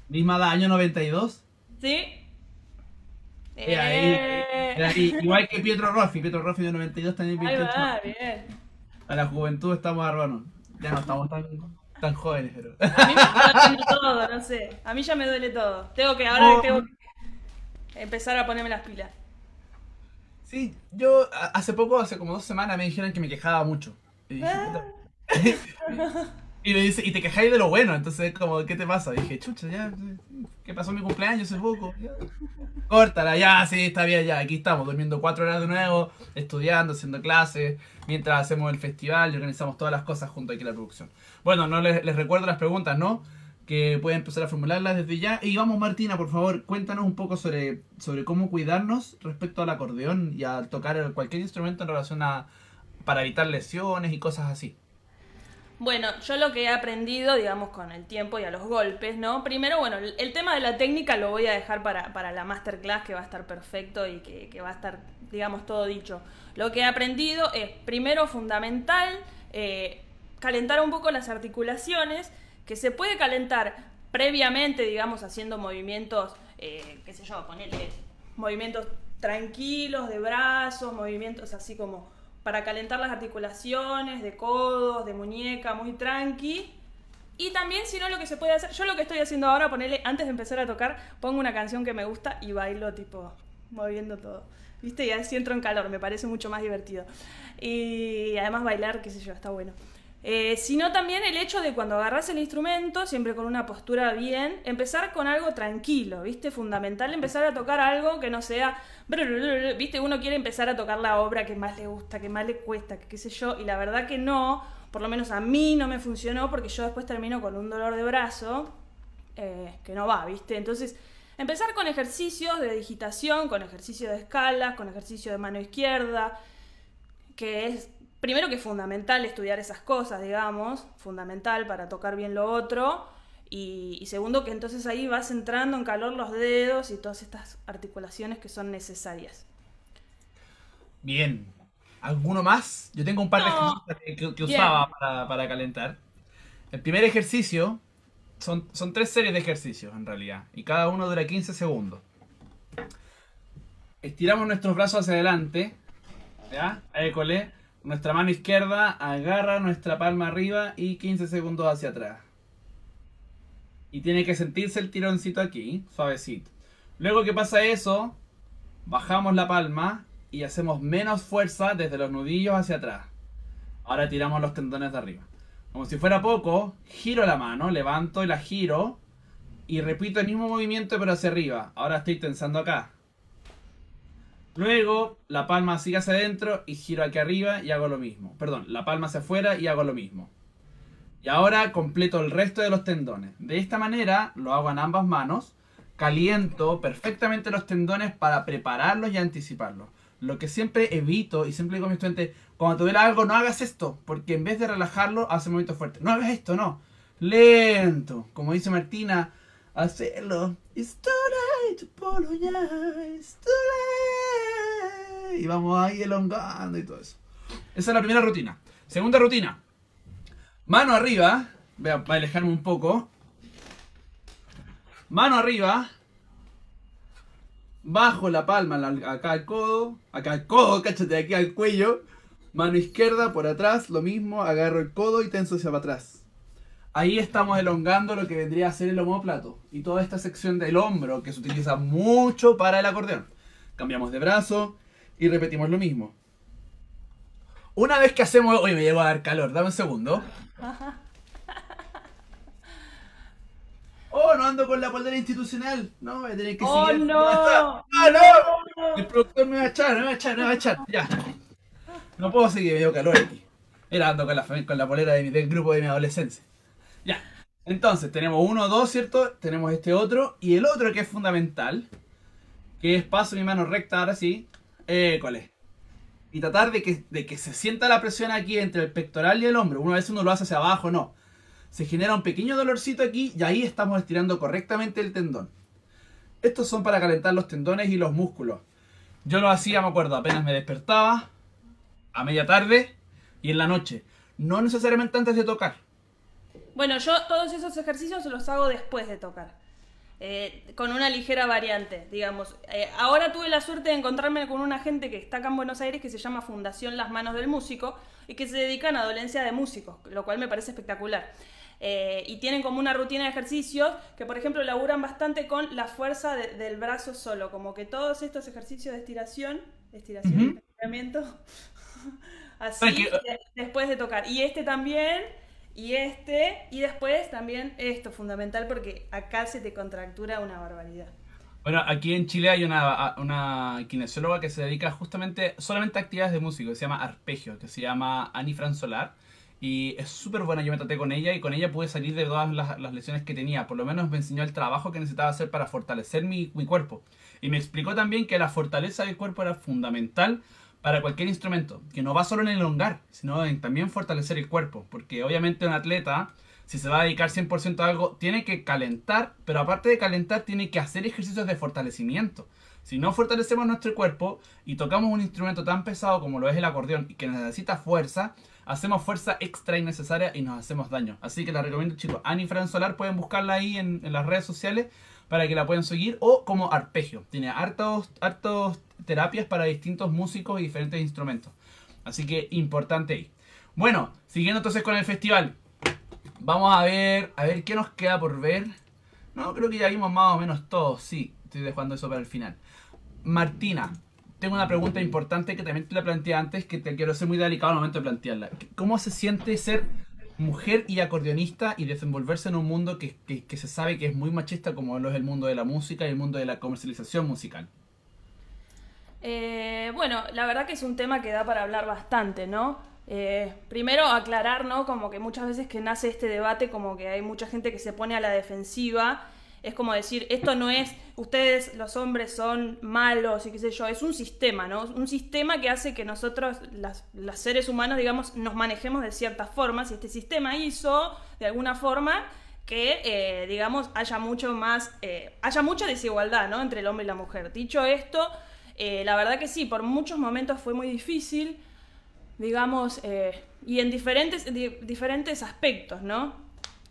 Misma edad, año 92. ¿Sí? Eh, ahí, Eh. eh, ahí, igual que Pietro Roffi, Pietro Roffi de 92 también Ahí 28. va, bien. A la juventud estamos arbanos. Ya no estamos tan, tan jóvenes, pero. A mí me doliendo todo, no sé. A mí ya me duele todo. Tengo que, ahora Oh. tengo que empezar a ponerme las pilas. Sí, yo hace poco, hace como dos semanas, me dijeron que me quejaba mucho. Y dije, Ah. y me dice, y te quejáis de lo bueno, entonces como, ¿qué te pasa? Y dije, chucha, ya, ¿qué pasó en mi cumpleaños hace poco? Ya. Córtala, ya, sí, está bien, ya, aquí estamos, durmiendo cuatro horas de nuevo, estudiando, haciendo clases, mientras hacemos el festival y organizamos todas las cosas junto aquí a la producción. Bueno, no les, les recuerdo las preguntas, ¿no? Que pueden empezar a formularlas desde ya. Y vamos, Martina, por favor, cuéntanos un poco sobre, sobre cómo cuidarnos respecto al acordeón y al tocar cualquier instrumento en relación a para evitar lesiones y cosas así. Bueno, yo lo que he aprendido, digamos, con el tiempo y a los golpes, ¿no? Primero, bueno, el, tema de la técnica lo voy a dejar para, para la masterclass, que va a estar perfecto y que, que va a estar, digamos, todo dicho. Lo que he aprendido es, primero, fundamental, eh, calentar un poco las articulaciones, que se puede calentar previamente, digamos, haciendo movimientos, eh, qué sé yo, ponerle movimientos tranquilos de brazos, movimientos así como para calentar las articulaciones de codos, de muñeca, muy tranqui. Y también, si no, lo que se puede hacer, yo lo que estoy haciendo ahora, ponerle, antes de empezar a tocar, pongo una canción que me gusta y bailo tipo moviendo todo. ¿Viste? Y así entro en calor, me parece mucho más divertido. Y además bailar, qué sé yo, está bueno. Eh, sino también el hecho de cuando agarras el instrumento, siempre con una postura bien, empezar con algo tranquilo, ¿viste? Fundamental empezar a tocar algo que no sea, ¿viste? Uno quiere empezar a tocar la obra que más le gusta, que más le cuesta, que qué sé yo, y la verdad que no, por lo menos a mí no me funcionó porque yo después termino con un dolor de brazo eh, que no va, ¿viste? Entonces, empezar con ejercicios de digitación, con ejercicios de escalas, con ejercicio de mano izquierda, que es primero que es fundamental estudiar esas cosas, digamos, fundamental para tocar bien lo otro, y, y, segundo que entonces ahí vas entrando en calor los dedos y todas estas articulaciones que son necesarias. Bien. ¿Alguno más? Yo tengo un par de ejercicios que, que- que usaba para, para calentar. El primer ejercicio son, son tres series de ejercicios en realidad, y cada uno dura 15 segundos. Estiramos nuestros brazos hacia adelante, ¿ya? École. Nuestra mano izquierda agarra nuestra palma arriba y 15 segundos hacia atrás. Y tiene que sentirse el tironcito aquí, suavecito. Luego que pasa eso, bajamos la palma y hacemos menos fuerza desde los nudillos hacia atrás. Ahora tiramos los tendones de arriba. Como si fuera poco, giro la mano, levanto y la giro y repito el mismo movimiento pero hacia arriba. Ahora estoy tensando acá. Luego la palma sigue hacia adentro y giro aquí arriba y hago lo mismo. Perdón, la palma hacia afuera y hago lo mismo. Y ahora completo el resto de los tendones. De esta manera lo hago en ambas manos. Caliento perfectamente los tendones para prepararlos y anticiparlos. Lo que siempre evito y siempre digo a mi estudiante, cuando te algo no hagas esto, porque en vez de relajarlo hace movimientos fuertes. No hagas esto, no. Lento. Como dice Martina, hacerlo. It's too late to apologize. It's too late. Y vamos ahí elongando y todo eso. Esa es la primera rutina. Segunda rutina. Mano arriba. Voy a alejarme un poco. Mano arriba. Bajo la palma, acá al codo. Acá al codo, cáchate, aquí al cuello. Mano izquierda por atrás, lo mismo. Agarro el codo y tenso hacia atrás. Ahí estamos elongando lo que vendría a ser el homóplato. Y toda esta sección del hombro que se utiliza mucho para el acordeón. Cambiamos de brazo y repetimos lo mismo. Una vez que hacemos... Oye, me llegó a dar calor, dame un segundo. Oh, no ando con la polera institucional. No, voy a tener que ¡Oh, seguir. no! ¡Ah, no! El productor me va a echar, me va a echar, me va a echar. Ya. No puedo seguir, me dio calor aquí. Era ando con la, con la polera de mi- del grupo de mi adolescencia. Ya. Entonces, tenemos uno, dos, ¿cierto? Tenemos este otro. Y el otro que es fundamental, que es paso mi mano recta, ahora sí. École. Y tratar de que, de que se sienta la presión aquí entre el pectoral y el hombro. Una vez uno lo hace hacia abajo, no. Se genera un pequeño dolorcito aquí y ahí estamos estirando correctamente el tendón. Estos son para calentar los tendones y los músculos. Yo lo hacía, me acuerdo, apenas me despertaba, a media tarde y en la noche. No necesariamente antes de tocar. Bueno, yo todos esos ejercicios los hago después de tocar. eh, con una ligera variante, digamos. Eh, ahora tuve la suerte de encontrarme con una gente que está acá en Buenos Aires que se llama Fundación Las Manos del Músico y que se dedican a dolencia de músicos, lo cual me parece espectacular. Eh, y tienen como una rutina de ejercicios que, por ejemplo, laburan bastante con la fuerza de- del brazo solo, como que todos estos ejercicios de estiración, estiración, Ujú. estiramiento, así, después de tocar. Y este también, y este, y después también esto, fundamental, porque acá se te contractura una barbaridad. Bueno, aquí en Chile hay una, una kinesióloga que se dedica justamente solamente a actividades de músico, que se llama Arpegio, que se llama Ani Fran Solar. Y es súper buena, yo me traté con ella y con ella pude salir de todas las, las lesiones que tenía. Por lo menos me enseñó el trabajo que necesitaba hacer para fortalecer mi cuerpo. Y me explicó también que la fortaleza del cuerpo era fundamental para cualquier instrumento. Que no va solo en elongar, sino en también fortalecer el cuerpo. Porque obviamente un atleta, si se va a dedicar 100% a algo, tiene que calentar, pero aparte de calentar, tiene que hacer ejercicios de fortalecimiento. Si no fortalecemos nuestro cuerpo y tocamos un instrumento tan pesado como lo es el acordeón y que necesita fuerza, hacemos fuerza extra innecesaria y nos hacemos daño. Así que la recomiendo chicos. Ani Fran Solar pueden buscarla ahí en las redes sociales para que la puedan seguir o como arpegio. Tiene hartos, hartos terapias para distintos músicos y diferentes instrumentos. Así que importante ahí. Bueno, siguiendo entonces con el festival. Vamos a ver, a ver qué nos queda por ver. No, creo que ya vimos más o menos todo. Sí, estoy dejando eso para el final. Martina, tengo una pregunta importante que también te la planteé antes, que te quiero ser muy delicado al momento de plantearla. ¿Cómo se siente ser mujer y acordeonista y desenvolverse en un mundo que, que- se sabe que es muy machista como lo es el mundo de la música y el mundo de la comercialización musical? Eh, bueno, la verdad que es un tema que da para hablar bastante, ¿no? Eh, primero aclarar, ¿no? Como que muchas veces que nace este debate, como que hay mucha gente que se pone a la defensiva. Es como decir, esto no es, ustedes los hombres son malos y qué sé yo, es un sistema, ¿no? Un sistema que hace que nosotros, las, los seres humanos, digamos, nos manejemos de ciertas formas y este sistema hizo, de alguna forma, que, eh, digamos, haya mucho más, eh, haya mucha desigualdad, ¿no? Entre el hombre y la mujer. Dicho esto, eh, la verdad que sí, por muchos momentos fue muy difícil, digamos, y en diferentes, di- diferentes aspectos, ¿no?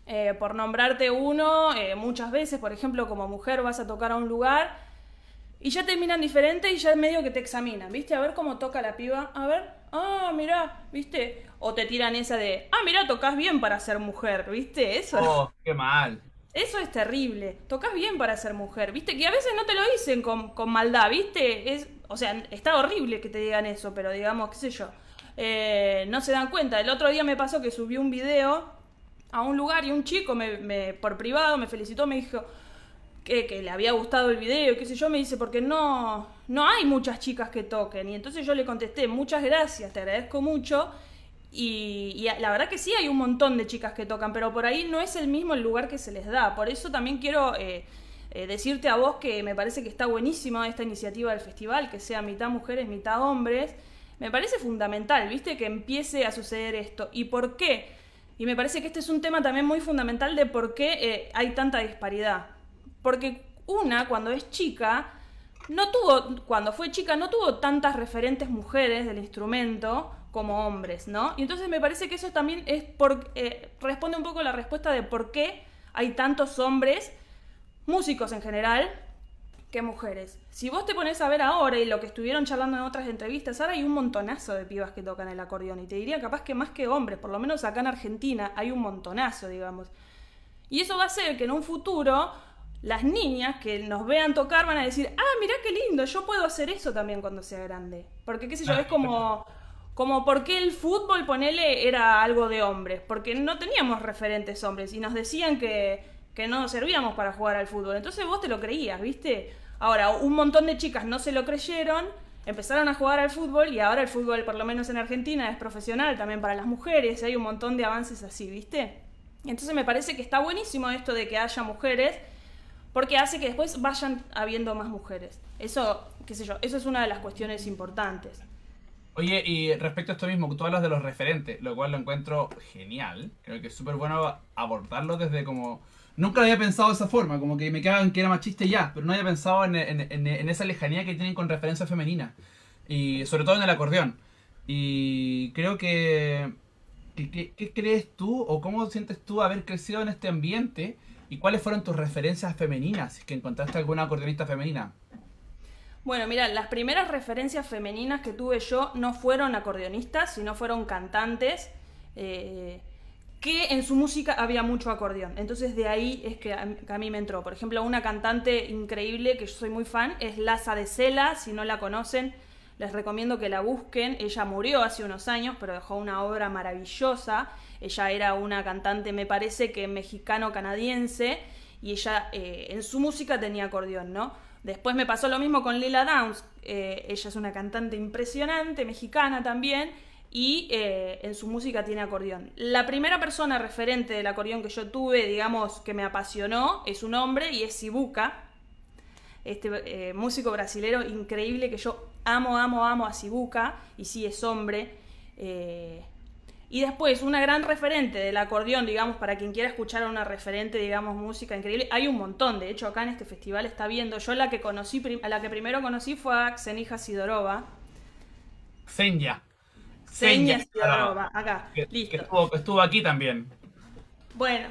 Eh, por nombrarte uno, eh, muchas veces, por ejemplo, como mujer vas a tocar a un lugar y ya te miran diferente y ya medio que te examinan, ¿viste? A ver cómo toca la piba, a ver, ah, mirá, ¿viste? O te tiran esa de, ah, mirá, tocas bien para ser mujer, ¿viste? Eso. Oh, qué mal. Eso es terrible. Tocas bien para ser mujer, ¿viste? Que a veces no te lo dicen con, con maldad, ¿viste? Es, o sea, está horrible que te digan eso, pero digamos, qué sé yo. eh, no se dan cuenta. El otro día me pasó que subí un video a un lugar y un chico me, por privado me felicitó, me dijo que, que le había gustado el video, qué sé yo, me dice, porque no, no hay muchas chicas que toquen. Y entonces yo le contesté, muchas gracias, te agradezco mucho. Y, y la verdad que sí hay un montón de chicas que tocan, pero por ahí no es el mismo el lugar que se les da. Por eso también quiero eh, eh, decirte a vos que me parece que está buenísima esta iniciativa del festival, que sea mitad mujeres, mitad hombres. Me parece fundamental, ¿viste? Que empiece a suceder esto. ¿Y por qué? Y me parece que este es un tema también muy fundamental de por qué eh, hay tanta disparidad. Porque una, cuando es chica, no tuvo, cuando fue chica, no tuvo tantas referentes mujeres del instrumento como hombres, ¿no? Y entonces me parece que eso también es por, eh, responde un poco a la respuesta de por qué hay tantos hombres, músicos en general, que mujeres. Si vos te pones a ver ahora y lo que estuvieron charlando en otras entrevistas, ahora hay un montonazo de pibas que tocan el acordeón. Y te diría capaz que más que hombres, por lo menos acá en Argentina hay un montonazo, digamos. Y eso va a hacer que en un futuro las niñas que nos vean tocar van a decir, ah, mirá qué lindo, yo puedo hacer eso también cuando sea grande. Porque, qué sé yo, Ah, es como, como por qué el fútbol, ponele, era algo de hombres. Porque no teníamos referentes hombres y nos decían que, que no servíamos para jugar al fútbol. Entonces vos te lo creías, ¿viste? Ahora, un montón de chicas no se lo creyeron, empezaron a jugar al fútbol y ahora el fútbol, por lo menos en Argentina, es profesional también para las mujeres. Hay un montón de avances así, ¿viste? Entonces me parece que está buenísimo esto de que haya mujeres, porque hace que después vayan habiendo más mujeres. Eso, qué sé yo, eso es una de las cuestiones importantes. Oye, y respecto a esto mismo, tú hablas de los referentes, lo cual lo encuentro genial. Creo que es súper bueno abordarlo desde como... Nunca lo había pensado de esa forma, como que me quedaban que era machista ya, pero no había pensado en, en- esa lejanía que tienen con referencia femenina. Y sobre todo en el acordeón. Y creo que... que- ¿Qué crees tú o cómo sientes tú haber crecido en este ambiente ¿Y cuáles fueron tus referencias femeninas? Si es que encontraste alguna acordeonista femenina. Bueno, mira, las primeras referencias femeninas que tuve yo no fueron acordeonistas, sino fueron cantantes, eh, que en su música había mucho acordeón. Entonces de ahí es que a, mí me entró. Por ejemplo, una cantante increíble que yo soy muy fan es Laza de Cela, si no la conocen, les recomiendo que la busquen. Ella murió hace unos años, pero dejó una obra maravillosa. Ella era una cantante, me parece que mexicano-canadiense, y ella eh, en su música tenía acordeón, ¿no? Después me pasó lo mismo con Lila Downs. eh, ella es una cantante impresionante, mexicana también, y eh, en su música tiene acordeón. La primera persona referente del acordeón que yo tuve, digamos, que me apasionó, es un hombre y es Sibuca, este eh, músico brasilero increíble que yo amo, amo, amo a Sibuca, y sí es hombre. eh, y después, una gran referente del acordeón, digamos, para quien quiera escuchar a una referente, digamos, música increíble, hay un montón, de hecho acá en este festival está viendo, yo la que conocí, la que primero conocí fue a Xenija Sidorova, Senya. Xenia Xenia Sidorova, acá, Que, que listo. estuvo, estuvo aquí también. Bueno,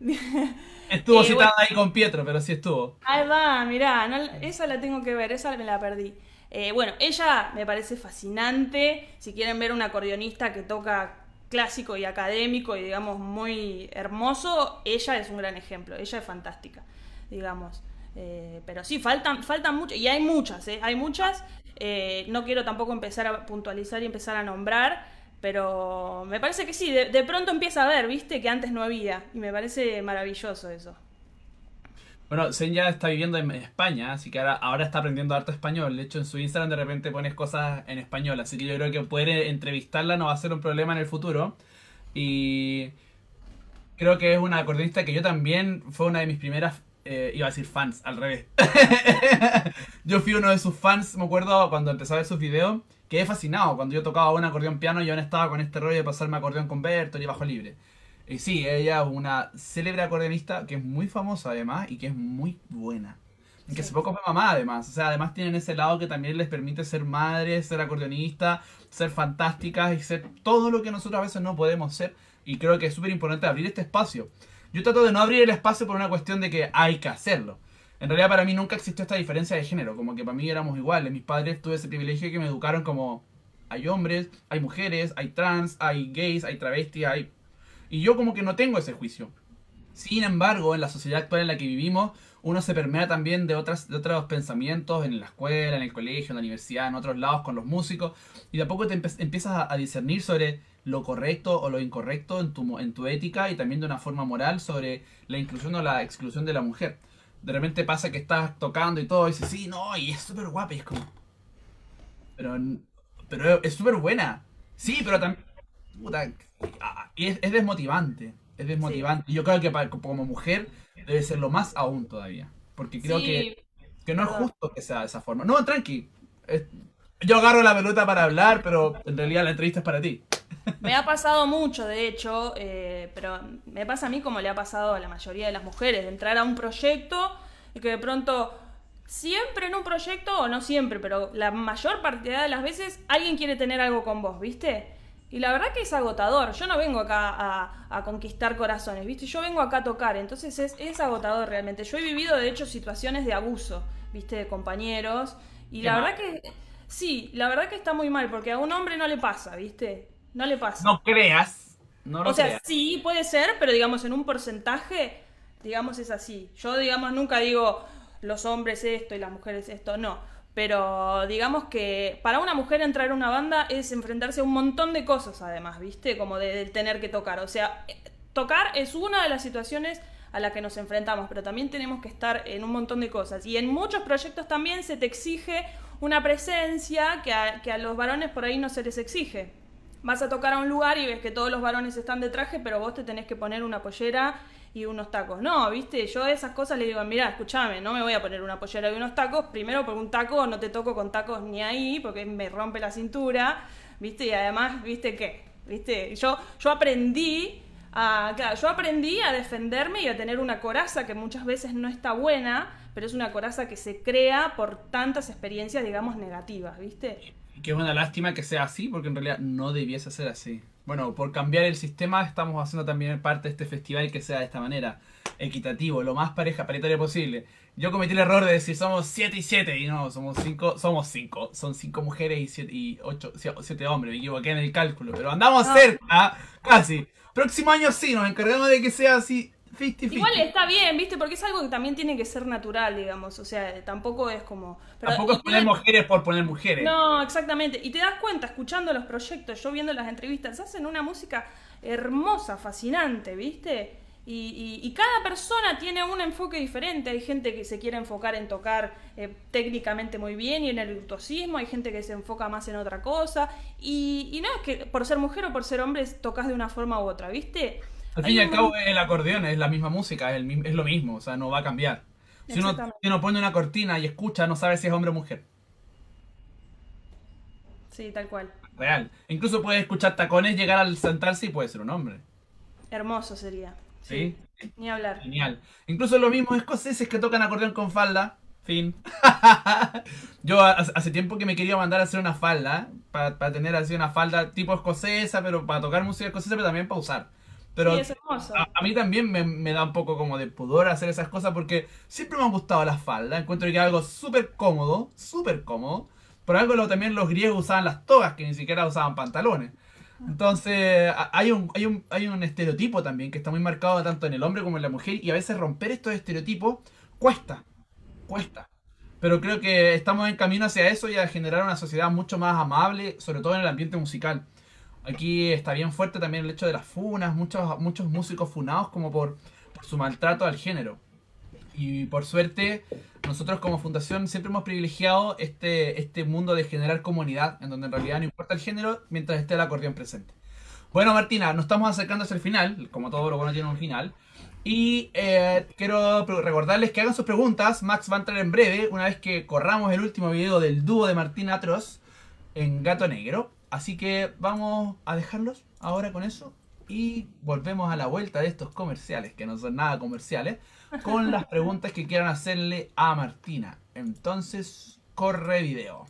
Estuvo Eh, citada bueno. ahí con Pietro, pero sí estuvo. Ahí va, mirá, no- esa la tengo que ver, esa me la perdí. Eh, bueno, ella me parece fascinante. Si quieren ver un acordeonista que toca clásico y académico y digamos muy hermoso, ella es un gran ejemplo. Ella es fantástica, digamos. Eh, pero sí, faltan, faltan muchas, y hay muchas, ¿eh? hay muchas. Eh, no quiero tampoco empezar a puntualizar y empezar a nombrar, pero me parece que sí, de, pronto empieza a ver, viste, que antes no había, y me parece maravilloso eso. Bueno, Senya está viviendo en España, así que ahora, está aprendiendo harto español. De hecho, en su Instagram de repente pones cosas en español, así que yo creo que poder entrevistarla no va a ser un problema en el futuro. Y creo que es una acordeonista que yo también fue una de mis primeras, eh, iba a decir fans, al revés. yo fui uno de sus fans, me acuerdo cuando empecé a ver sus videos, quedé fascinado. Cuando yo tocaba un acordeón piano, yo aún estaba con este rollo de pasarme acordeón con Bertolt y bajo libre. Y sí, ella es una célebre acordeonista que es muy famosa además y que es muy buena. Y que hace poco fue mamá además. O sea, además tienen ese lado que también les permite ser madres, ser acordeonistas, ser fantásticas y ser todo lo que nosotros a veces no podemos ser. Y creo que es súper importante abrir este espacio. Yo trato de no abrir el espacio por una cuestión de que hay que hacerlo. En realidad para mí nunca existió esta diferencia de género, como que para mí éramos iguales. Mis padres tuve ese privilegio que me educaron como hay hombres, hay mujeres, hay trans, hay gays, hay travestis, hay... Y yo como que no tengo ese juicio. Sin embargo, en la sociedad actual en la que vivimos, uno se permea también de, otras, de otros pensamientos en la escuela, en el colegio, en la universidad, en otros lados con los músicos, y de poco te empiezas a discernir sobre lo correcto o lo incorrecto en tu, en tu ética y también de una forma moral sobre la inclusión o la exclusión de la mujer. De repente pasa que estás tocando y todo, y dices, sí, no, y es súper guapa, y es como... Pero, pero es súper buena. Sí, pero también... Puta, ah, es, es desmotivante. Es desmotivante. Y yo creo que para- como mujer debe ser lo más aún todavía. Porque creo Sí, que, que no es justo que sea de esa forma. No, tranqui. Es- yo agarro la pelota para hablar, pero en realidad la entrevista es para ti. Me ha pasado mucho, de hecho, eh, pero me pasa a mí como le ha pasado a la mayoría de las mujeres, de entrar a un proyecto y que de pronto, siempre en un proyecto, o no siempre, pero la mayor cantidad de las veces alguien quiere tener algo con vos, ¿viste? Y la verdad que es agotador. Yo no vengo acá a, a conquistar corazones, ¿viste? Yo vengo acá a tocar, entonces es, es agotador realmente. Yo he vivido, de hecho, situaciones de abuso, ¿viste? De compañeros. Y la mal. verdad que, sí, la verdad que está muy mal, porque a un hombre no le pasa, ¿viste? No le pasa. No creas. No lo o sea, creas. sí, puede ser, pero digamos en un porcentaje, digamos es así. Yo, digamos, nunca digo los hombres esto y las mujeres esto, no. Pero digamos que para una mujer entrar a una banda es enfrentarse a un montón de cosas, además, ¿viste? Como de, de tener que tocar. O sea, eh, tocar es una de las situaciones a la que nos enfrentamos, pero también tenemos que estar en un montón de cosas. Y en muchos proyectos también se te exige una presencia que a, que a los varones por ahí no se les exige. Vas a tocar a un lugar y ves que todos los varones están de traje, pero vos te tenés que poner una pollera y unos tacos. No, viste, yo a esas cosas le digo, mira, escúchame, no me voy a poner una pollera y unos tacos. Primero, porque un taco no te toco con tacos ni ahí, porque me rompe la cintura, viste, y además, viste qué, viste, yo, yo aprendí a, claro, yo aprendí a defenderme y a tener una coraza que muchas veces no está buena, pero es una coraza que se crea por tantas experiencias, digamos, negativas, viste. Y que es una lástima que sea así, porque en realidad no debiese ser así. bueno, por cambiar el sistema estamos haciendo también parte de este festival que sea de esta manera, equitativo, lo más pareja, paritario posible. Yo cometí el error de decir somos 7 y 7 y no, somos 5, somos 5, son 5 mujeres y 7 y 8, 7 hombres, me equivoqué en el cálculo, pero andamos cerca, casi. Próximo año sí, nos encargamos de que sea así 50-50. Igual está bien, ¿viste? Porque es algo que también tiene que ser natural, digamos. O sea, tampoco es como. pero- Tampoco es poner mujeres por poner mujeres. No, exactamente. Y te das cuenta, escuchando los proyectos, yo viendo las entrevistas, hacen una música hermosa, fascinante, ¿viste? Y, y- y cada persona tiene un enfoque diferente. Hay gente que se quiere enfocar en tocar eh, técnicamente muy bien y en el virtuosismo. Hay gente que se enfoca más en otra cosa. Y, y no es que por ser mujer o por ser hombre tocas de una forma u otra, ¿viste? Al fin y al cabo el acordeón es la misma música, es, el mi- es lo mismo, o sea, no va a cambiar. Si uno, si uno pone una cortina y escucha, no sabe si es hombre o mujer. Sí, tal cual. Real. Incluso puede escuchar tacones llegar al sentarse y puede ser un hombre. Hermoso sería. ¿Sí? Ni hablar. Genial. Incluso los mismos escoceses que tocan acordeón con falda. Fin. Yo ha- hace tiempo que me quería mandar a hacer una falda. Para tener así una falda tipo escocesa, pero para tocar música escocesa, pero también para usar. Pero sí, es hermoso. a, a mí también me, me da un poco como de pudor hacer esas cosas porque siempre me han gustado las faldas. Encuentro que es algo súper cómodo, súper cómodo. Por algo lo- también los griegos usaban las togas, que ni siquiera usaban pantalones. Entonces, hay un, hay, un, hay un estereotipo también que está muy marcado tanto en el hombre como en la mujer y a veces romper estos estereotipos cuesta, cuesta. Pero creo que estamos en camino hacia eso y a generar una sociedad mucho más amable, sobre todo en el ambiente musical. Aquí está bien fuerte también el hecho de las funas, muchos, muchos músicos funados como por, su maltrato al género. Y por suerte, nosotros como fundación siempre hemos privilegiado este, este mundo de generar comunidad, en donde en realidad no importa el género mientras esté el acordeón presente. Bueno, Martina, nos estamos acercando hacia el final, como todo lo bueno tiene un final. Y eh, quiero recordarles que hagan sus preguntas. Max va a entrar en breve, una vez que corramos el último video del dúo de Martina Atroz en Gato Negro. Así que vamos a dejarlos ahora con eso. Y volvemos a la vuelta de estos comerciales, que no son nada comerciales, con las preguntas que quieran hacerle a Martina. Entonces, corre video.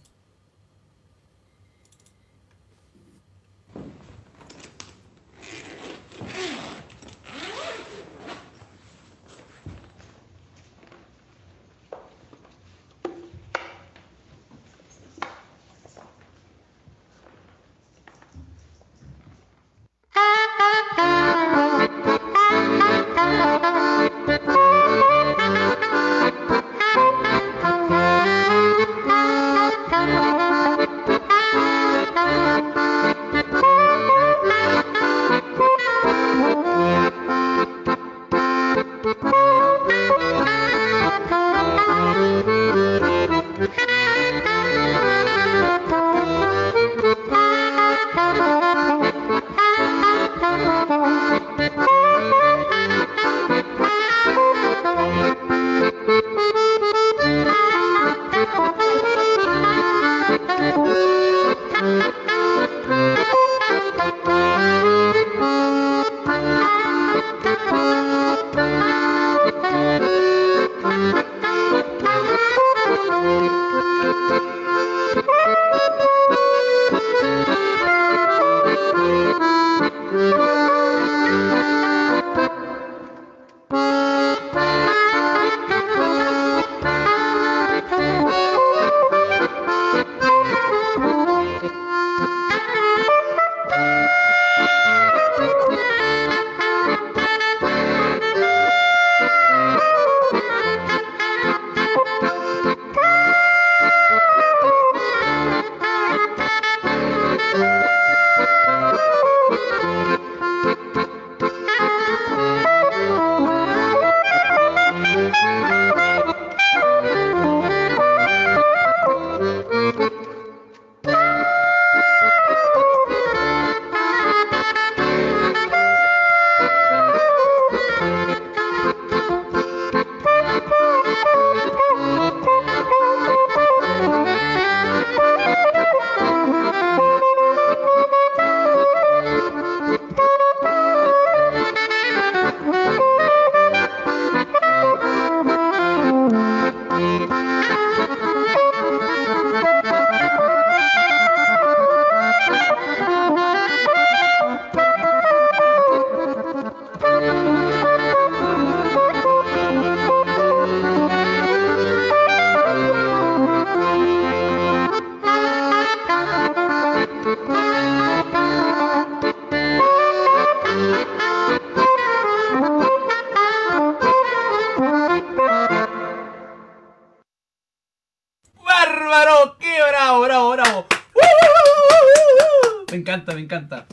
Encanta.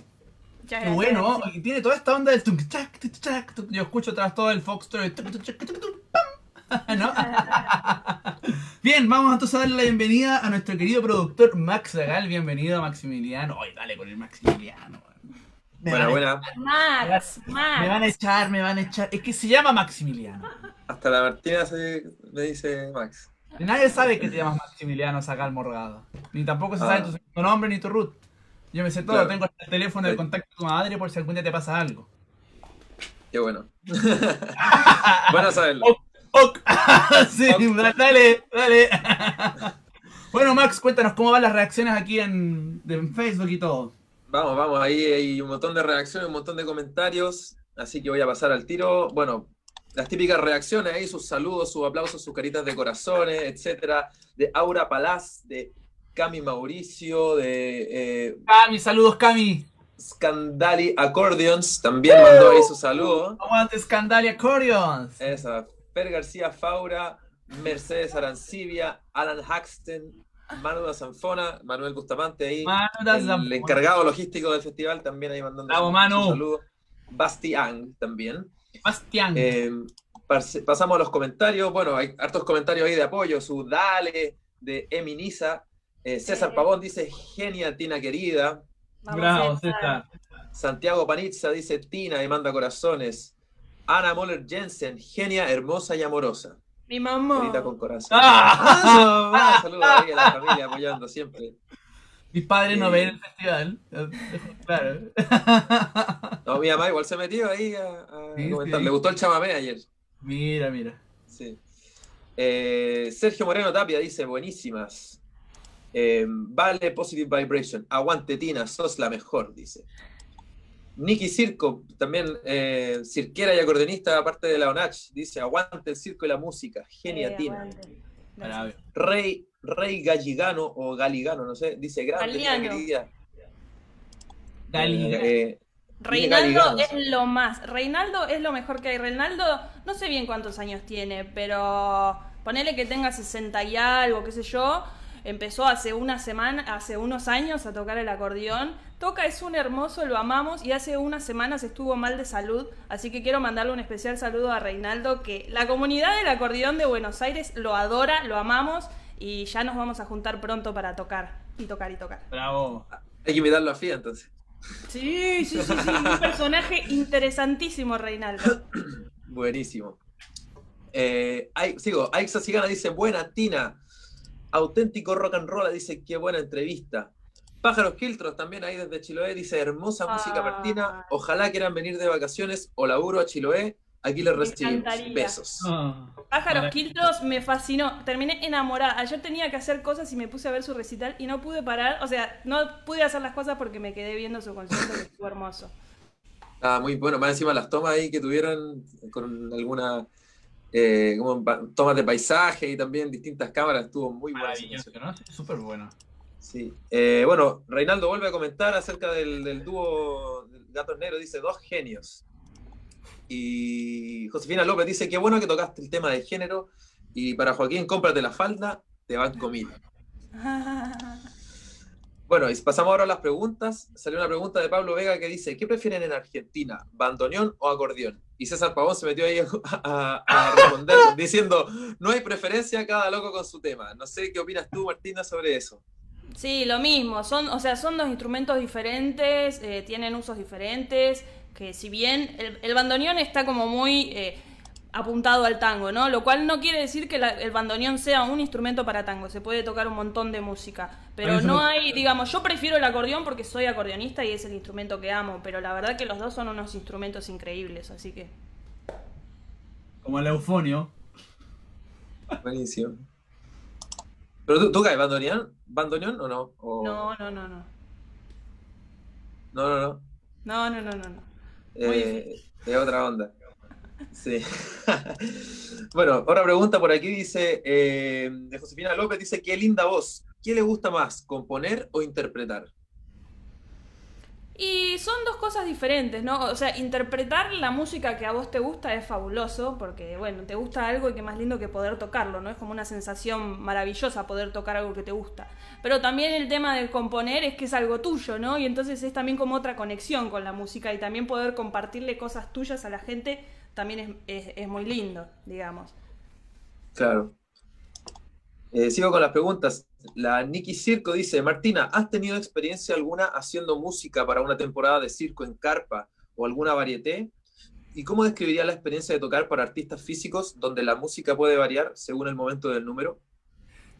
Muchas Qué gracias. bueno, y tiene toda esta onda del tum, chac, tum. Yo escucho tras todo el foxtrot. pam. ¿No? Bien, vamos entonces a darle la bienvenida a nuestro querido productor Max Zagal. Bienvenido, Maximiliano. Ay, dale con el Maximiliano. Me Buena, buena. Max, Me van a Max. echar, me van a echar. Es que se llama Maximiliano. Hasta la Martina se, me dice Max. Nadie sabe que te llamas Maximiliano Zagal Morgado. Ni tampoco se Ah. sabe tu segundo nombre ni tu root. Yo me sé todo, Claro. tengo el teléfono de contacto de tu madre por si algún día te pasa algo. Qué bueno. bueno saberlo. Ok, ok. sí, Ok. dale, dale. bueno, Max, cuéntanos cómo van las reacciones aquí en, en Facebook y todo. Vamos, vamos, ahí hay un montón de reacciones, un montón de comentarios, así que voy a pasar al tiro. Bueno, las típicas reacciones ahí, sus saludos, sus aplausos, sus caritas de corazones, etcétera, de Aura Palaz, de Cami Mauricio, de eh, Cami, saludos, Cami. Scandali Accordions, también mandó ahí su saludo. Aguante Scandalia Accordions. Esa, Fer García Faura, Mercedes Arancibia, Alan Haxton, Manu da Zanfona, Manuel Bustamante ahí, Manu da el Zanfona. encargado logístico del festival también ahí mandando Bravo, su- Manu. su saludo. Bastián también. Bastián. Eh, pas- pasamos a los comentarios. Bueno, hay hartos comentarios ahí de apoyo. Su Dale, de Eminisa. Eh, César. Pavón dice, genia Tina querida. Vamos, Bravo, César. Santiago Panizza dice, Tina y manda corazones. Ana Moller Jensen, genia, hermosa y amorosa. Mi mamá. Carita con corazón. ¡Ah! Ah, saludos ahí a la familia apoyando siempre. Mis padres no Sí. ven el festival. Claro. No, mi mamá igual se metió ahí a, a Sí, comentar. sí. Le gustó el chamamé ayer. Mira, mira. Sí. Eh, Sergio Moreno Tapia dice, buenísimas. Eh, vale Positive Vibration. Aguante Tina, sos la mejor, dice. Nicky Circo, también eh, cirquera y acordeonista, aparte de la ONACH, dice, aguante el circo y la música. Genia Eh, Tina. Rey, Rey Galligano o Galigano, no sé, dice, grande, querida. Eh, Reinaldo es lo más. Reinaldo es lo mejor que hay. Reinaldo, no sé bien cuántos años tiene, pero ponele que tenga 60 y algo, qué sé yo. Empezó hace una semana, hace unos años a tocar el acordeón. Toca, es un hermoso, lo amamos y hace unas semanas estuvo mal de salud, así que quiero mandarle un especial saludo a Reinaldo, que la comunidad del acordeón de Buenos Aires lo adora, lo amamos y ya nos vamos a juntar pronto para tocar y tocar y tocar. Bravo. Hay que invitarlo a FIA entonces. Sí, sí, sí, sí, un personaje interesantísimo, Reinaldo. Buenísimo. Eh, sigo, Aixa Cigana dice, buena Tina. Auténtico rock and roll, dice, qué buena entrevista. Pájaros Quiltros también ahí desde Chiloé, dice, hermosa música Ah. martina. Ojalá quieran venir de vacaciones o laburo a Chiloé. Aquí les recibimos. Besos. Ah. Pájaros Quiltros me fascinó. Terminé enamorada. Ayer tenía que hacer cosas y me puse a ver su recital y no pude parar. O sea, no pude hacer las cosas porque me quedé viendo su concierto que estuvo hermoso. Ah, muy bueno. Más encima las tomas ahí que tuvieron con alguna eh, como tomas de paisaje y también distintas cámaras, estuvo muy buena. ¿no? Súper bueno. Sí. Eh, bueno, Reinaldo vuelve a comentar acerca del, del dúo Gatos Negros, dice dos genios. Y Josefina López dice, qué bueno que tocaste el tema de género. Y para Joaquín, cómprate la falda, te van mil. Bueno, y pasamos ahora a las preguntas. Salió una pregunta de Pablo Vega que dice, ¿qué prefieren en Argentina, bandoneón o acordeón? Y César Pavón se metió ahí a, a- a responder diciendo, no hay preferencia, cada loco con su tema. No sé qué opinas tú, Martina, sobre eso. Sí, lo mismo. Son, o sea, son dos instrumentos diferentes, eh, tienen usos diferentes. Que si bien el, el bandoneón está como muy eh, apuntado al tango, ¿no? Lo cual no quiere decir que la- el bandoneón sea un instrumento para tango. Se puede tocar un montón de música. Pero no no- hay, digamos, yo prefiero el acordeón porque soy acordeonista y es el instrumento que amo. Pero la verdad que los dos son unos instrumentos increíbles, así que. Como el eufonio. Buenísimo. ¿Pero tú, tú caes bandoneón? ¿Bandoneón o no? O- No, no, no, no. No, no, no. No, no, no, no. no. Muy Eh, es otra onda. Sí. bueno, otra pregunta por aquí dice, eh, de Josefina López, dice, qué linda voz. ¿Qué le gusta más, componer o interpretar? Y son dos cosas diferentes, ¿no? O sea, interpretar la música que a vos te gusta es fabuloso, porque, bueno, te gusta algo y qué más lindo que poder tocarlo, ¿no? Es como una sensación maravillosa poder tocar algo que te gusta. Pero también el tema de componer es que es algo tuyo, ¿no? Y entonces es también como otra conexión con la música y también poder compartirle cosas tuyas a la gente también es, es- muy lindo, digamos. Claro. Eh, sigo con las preguntas. La Nikki Circo dice, Martina, ¿has tenido experiencia alguna haciendo música para una temporada de circo en carpa o alguna varieté? ¿Y cómo describiría la experiencia de tocar para artistas físicos donde la música puede variar según el momento del número?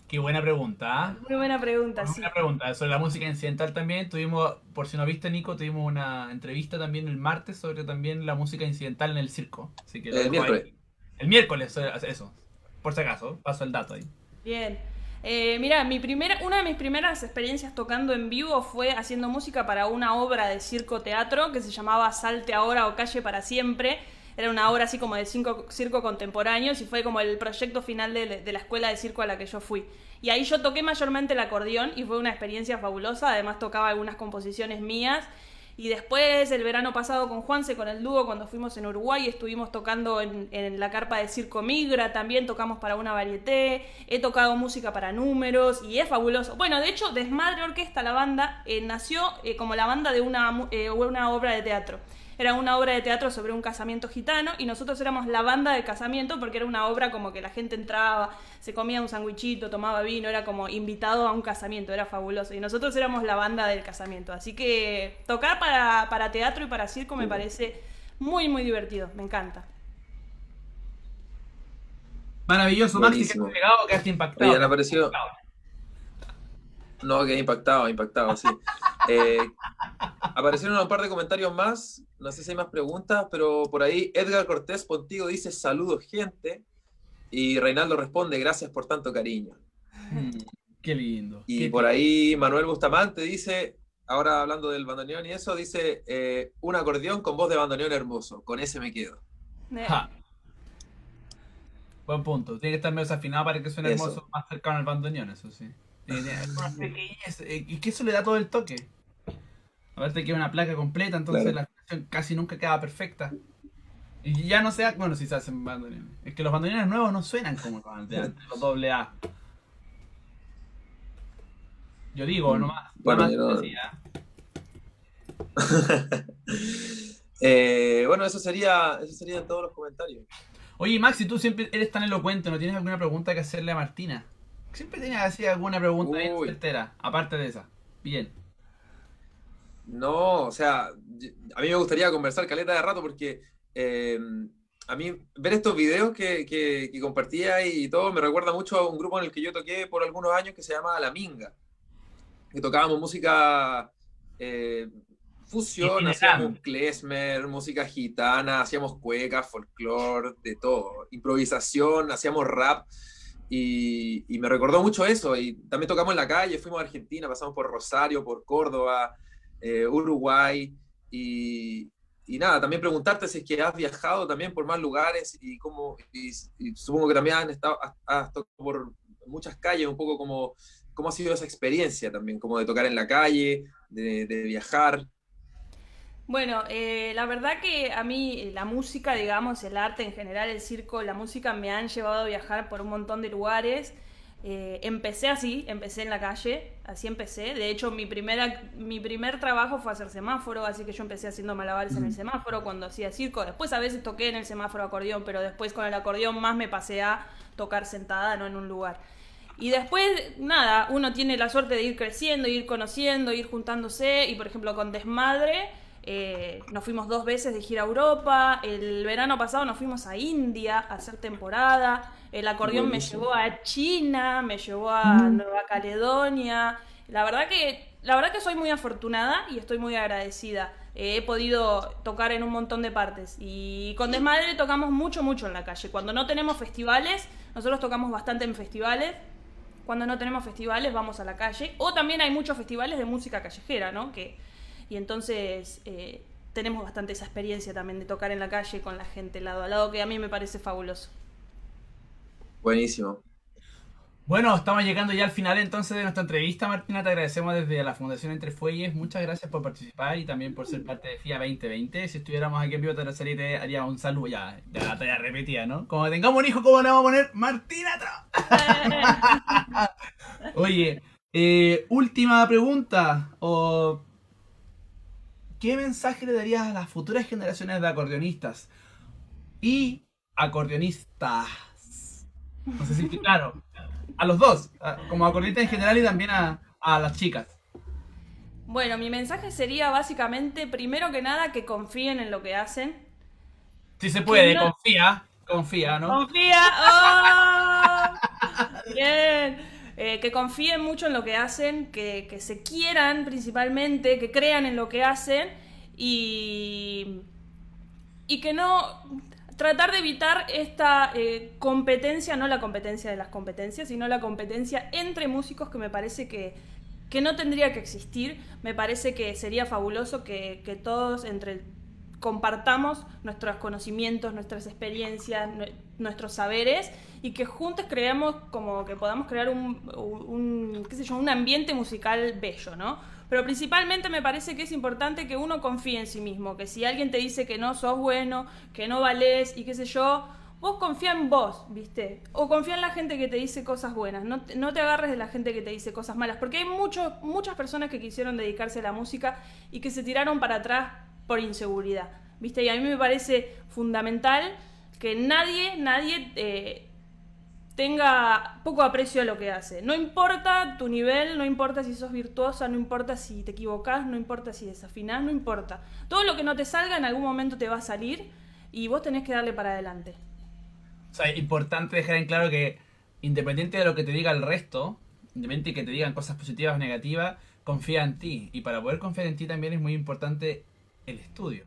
Qué buena pregunta, ¿ah? Muy buena pregunta, Muy sí. buena pregunta. Sobre la música incidental también tuvimos, por si no viste Nico, tuvimos una entrevista también el martes sobre también la música incidental en el circo. Así que lo El dejo miércoles. ahí. El miércoles, eh, eso. Por si acaso, paso el dato ahí. Bien. Eh, mira, mi primera, una de mis primeras experiencias tocando en vivo fue haciendo música para una obra de circo teatro que se llamaba Salte ahora o Calle para siempre. Era una obra así como de cinco, circo contemporáneos y fue como el proyecto final de, la escuela de circo a la que yo fui. Y ahí yo toqué mayormente el acordeón y fue una experiencia fabulosa. Además tocaba algunas composiciones mías. Y después, el verano pasado con Juanse, con el dúo, cuando fuimos en Uruguay, estuvimos tocando en, la carpa de Circo Migra, también tocamos para una varieté, he tocado música para números y es fabuloso. Bueno, de hecho, Desmadre Orquesta, la banda, eh, nació eh, como la banda de una, eh, una obra de teatro. Era una obra de teatro sobre un casamiento gitano y nosotros éramos la banda de casamiento porque era una obra como que la gente entraba, se comía un sandwichito, tomaba vino, era como invitado a un casamiento, era fabuloso. Y nosotros éramos la banda del casamiento. Así que tocar para, para teatro y para circo me parece muy, muy divertido, me encanta. Maravilloso, Maxi, que llegado, quedaste impactado. Oye, han aparecido... No, que impactado, impactado, sí. Eh, aparecieron un par de comentarios más, no sé si hay más preguntas, pero por ahí Edgar Cortés Pontigo dice saludos gente y Reinaldo responde gracias por tanto cariño. Mm, Qué lindo. Y Qué por ahí Manuel Bustamante dice, ahora hablando del bandoneón y eso, dice eh, un acordeón con voz de bandoneón hermoso, con ese me quedo. Eh, Ja. Buen punto. Tiene que estar medio desafinado para que suene Eso. hermoso, más cercano al bandoneón, eso sí. Tiene algunas pequeñas, eh, y que eso le da todo el toque. Aparte que es una placa completa, entonces Claro. la casi nunca queda perfecta. Y ya no se bueno, si se hacen bandoneones. Es que los bandoneones nuevos no suenan como los de antes, los doble A. Yo digo, nomás. Mm. Bueno, nomás yo no-. Eh, bueno, eso sería, eso serían todos los comentarios. Oye, Maxi, tú siempre eres tan elocuente, ¿no tienes alguna pregunta que hacerle a Martina? Siempre tienes así alguna pregunta certera, aparte de esa. Bien. No, o sea, a mí me gustaría conversar caleta de rato porque eh, a mí ver estos videos que, que, que compartía y todo me recuerda mucho a un grupo en el que yo toqué por algunos años que se llama La Minga, que tocábamos música eh, fusión, hacíamos klezmer, música gitana, hacíamos cuecas, folclore, de todo, improvisación, hacíamos rap. Y, y me recordó mucho eso. Y también tocamos en la calle, fuimos a Argentina, pasamos por Rosario, por Córdoba, eh, Uruguay. Y, y nada, también preguntarte si es que has viajado también por más lugares y cómo, y, y supongo que también has, estado, has, has tocado por muchas calles, un poco como cómo ha sido esa experiencia también, como de tocar en la calle, de, de viajar. Bueno, eh, la verdad que a mí la música, digamos, el arte en general, el circo, la música me han llevado a viajar por un montón de lugares. Eh, empecé así, empecé en la calle, así empecé. De hecho, mi, primera, mi primer trabajo fue hacer semáforo, así que yo empecé haciendo malabares en el semáforo cuando hacía circo. Después a veces toqué en el semáforo acordeón, pero después con el acordeón más me pasé a tocar sentada, no en un lugar. Y después, nada, uno tiene la suerte de ir creciendo, ir conociendo, ir juntándose. Y por ejemplo, con Desmadre, eh, nos fuimos dos veces de gira a Europa. El verano pasado nos fuimos a India a hacer temporada. El acordeón me llevó a China, me llevó a Nueva Caledonia. La verdad que, la verdad que soy muy afortunada y estoy muy agradecida. Eh, he podido tocar en un montón de partes. Y con Desmadre tocamos mucho, mucho en la calle. Cuando no tenemos festivales, nosotros tocamos bastante en festivales. Cuando no tenemos festivales, vamos a la calle. O también hay muchos festivales de música callejera, ¿no? Que, y entonces eh, tenemos bastante esa experiencia también de tocar en la calle con la gente lado a lado, que a mí me parece fabuloso. Buenísimo. Bueno, estamos llegando ya al final entonces de nuestra entrevista, Martina. Te agradecemos desde la Fundación Entre Fuelles. Muchas gracias por participar y también por ser parte de FIA 2020. Si estuviéramos aquí en vivo, te lo te haría un saludo. Ya, ya te ya repetía, ¿no? Como tengamos un hijo, ¿cómo le vamos a poner? Martina. Oye, eh, última pregunta. O, ¿Qué mensaje le darías a las futuras generaciones de acordeonistas y acordeonistas? No sé si claro. A los dos, como acordeonistas en general y también a, a las chicas. Bueno, mi mensaje sería básicamente, primero que nada, que confíen en lo que hacen. Si se puede, no- confía, confía, ¿no? ¡Confía! ¡Oh! Bien. Eh, que confíen mucho en lo que hacen, que, que se quieran principalmente, que crean en lo que hacen y, y que no... Tratar de evitar esta eh, competencia, no la competencia de las competencias, sino la competencia entre músicos que me parece que, que no tendría que existir. Me parece que sería fabuloso que, que todos entre compartamos nuestros conocimientos, nuestras experiencias, nue- nuestros saberes y que juntos creemos como que podamos crear un, qué sé yo, un ambiente musical bello, ¿no? Pero principalmente me parece que es importante que uno confíe en sí mismo, que si alguien te dice que no sos bueno, que no valés y qué sé yo, vos confía en vos, ¿viste? O confía en la gente que te dice cosas buenas, no te, no te agarres de la gente que te dice cosas malas, porque hay muchos muchas personas que quisieron dedicarse a la música y que se tiraron para atrás por inseguridad, ¿viste? Y a mí me parece fundamental que nadie, nadie eh, tenga poco aprecio a lo que hace. No importa tu nivel, no importa si sos virtuosa, no importa si te equivocás, no importa si desafinás, no importa. Todo lo que no te salga en algún momento te va a salir y vos tenés que darle para adelante. O sea, es importante dejar en claro que independiente de lo que te diga el resto, independiente de que te digan cosas positivas o negativas, confía en ti. Y para poder confiar en ti también es muy importante el estudio.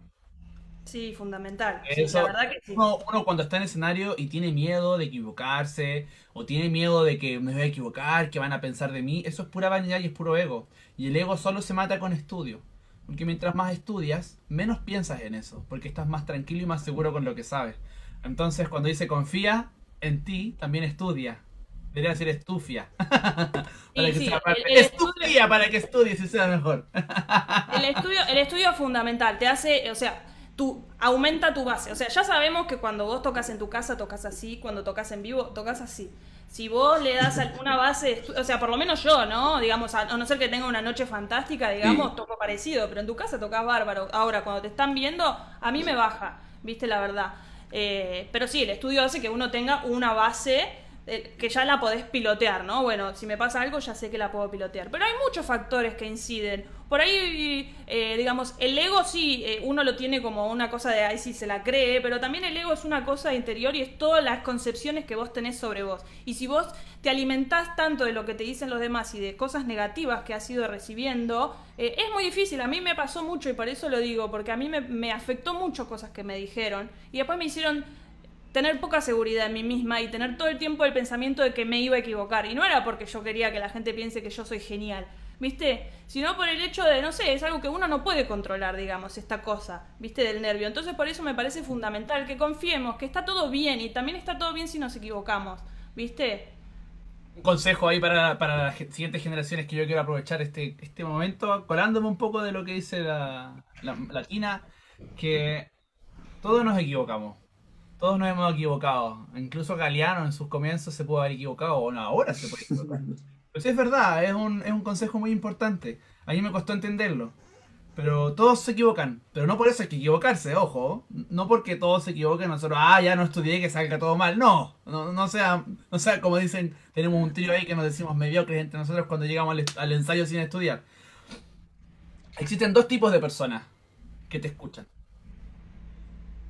Sí, fundamental. Sí, Eso, la verdad que sí. uno, uno cuando está en escenario y tiene miedo de equivocarse, o tiene miedo de que me voy a equivocar, que van a pensar de mí, eso es pura vanidad y es puro ego. Y el ego solo se mata con estudio. Porque mientras más estudias, menos piensas en eso, porque estás más tranquilo y más seguro con lo que sabes. Entonces, cuando dice confía en ti, también estudia. Debería decir estufia. para Y que sí, sea el- el estufia para que estudies y sea mejor. El estudio, el estudio es fundamental, te hace, o sea, tú aumenta tu base. O sea, ya sabemos que cuando vos tocas en tu casa, tocas así, cuando tocas en vivo, tocas así. Si vos le das alguna base, o sea, por lo menos yo, ¿no? Digamos, a, a no ser que tenga una noche fantástica, digamos, Sí. toco parecido, pero en tu casa tocas bárbaro. Ahora, cuando te están viendo, a mí me baja, ¿viste? La verdad. Eh, pero sí, el estudio hace que uno tenga una base eh, que ya la podés pilotear, ¿no? Bueno, si me pasa algo ya sé que la puedo pilotear. Pero hay muchos factores que inciden. Por ahí, eh, digamos, el ego sí, eh, uno lo tiene como una cosa de ahí sí se la cree, pero también el ego es una cosa interior y es todas las concepciones que vos tenés sobre vos. Y si vos te alimentás tanto de lo que te dicen los demás y de cosas negativas que has ido recibiendo, es muy difícil. A mí me pasó mucho y por eso lo digo, porque a mí me, me afectó mucho cosas que me dijeron y después me hicieron tener poca seguridad en mí misma y tener todo el tiempo el pensamiento de que me iba a equivocar. Y no era porque yo quería que la gente piense que yo soy genial, ¿viste? Sino por el hecho de, no sé, es algo que uno no puede controlar, digamos, esta cosa, ¿viste? Del nervio. Entonces por eso me parece fundamental que confiemos, que está todo bien y también está todo bien si nos equivocamos, ¿viste? un consejo ahí para, para las siguientes generaciones que yo quiero aprovechar este, este momento, colándome un poco de lo que dice la, la, la Tina, que todos nos equivocamos. Todos nos hemos equivocado. Incluso Galeano en sus comienzos se pudo haber equivocado, o no, ahora se puede equivocar. Pero sí es verdad, es un, es un consejo muy importante. A mí me costó entenderlo. Pero todos se equivocan. Pero no por eso hay que equivocarse, ojo. No porque todos se equivoquen, nosotros, ah, ya no estudié, que salga todo mal. No, no, no sea, no sea como dicen, tenemos un trío ahí que nos decimos mediocres entre nosotros cuando llegamos al, al ensayo sin estudiar. Existen dos tipos de personas que te escuchan.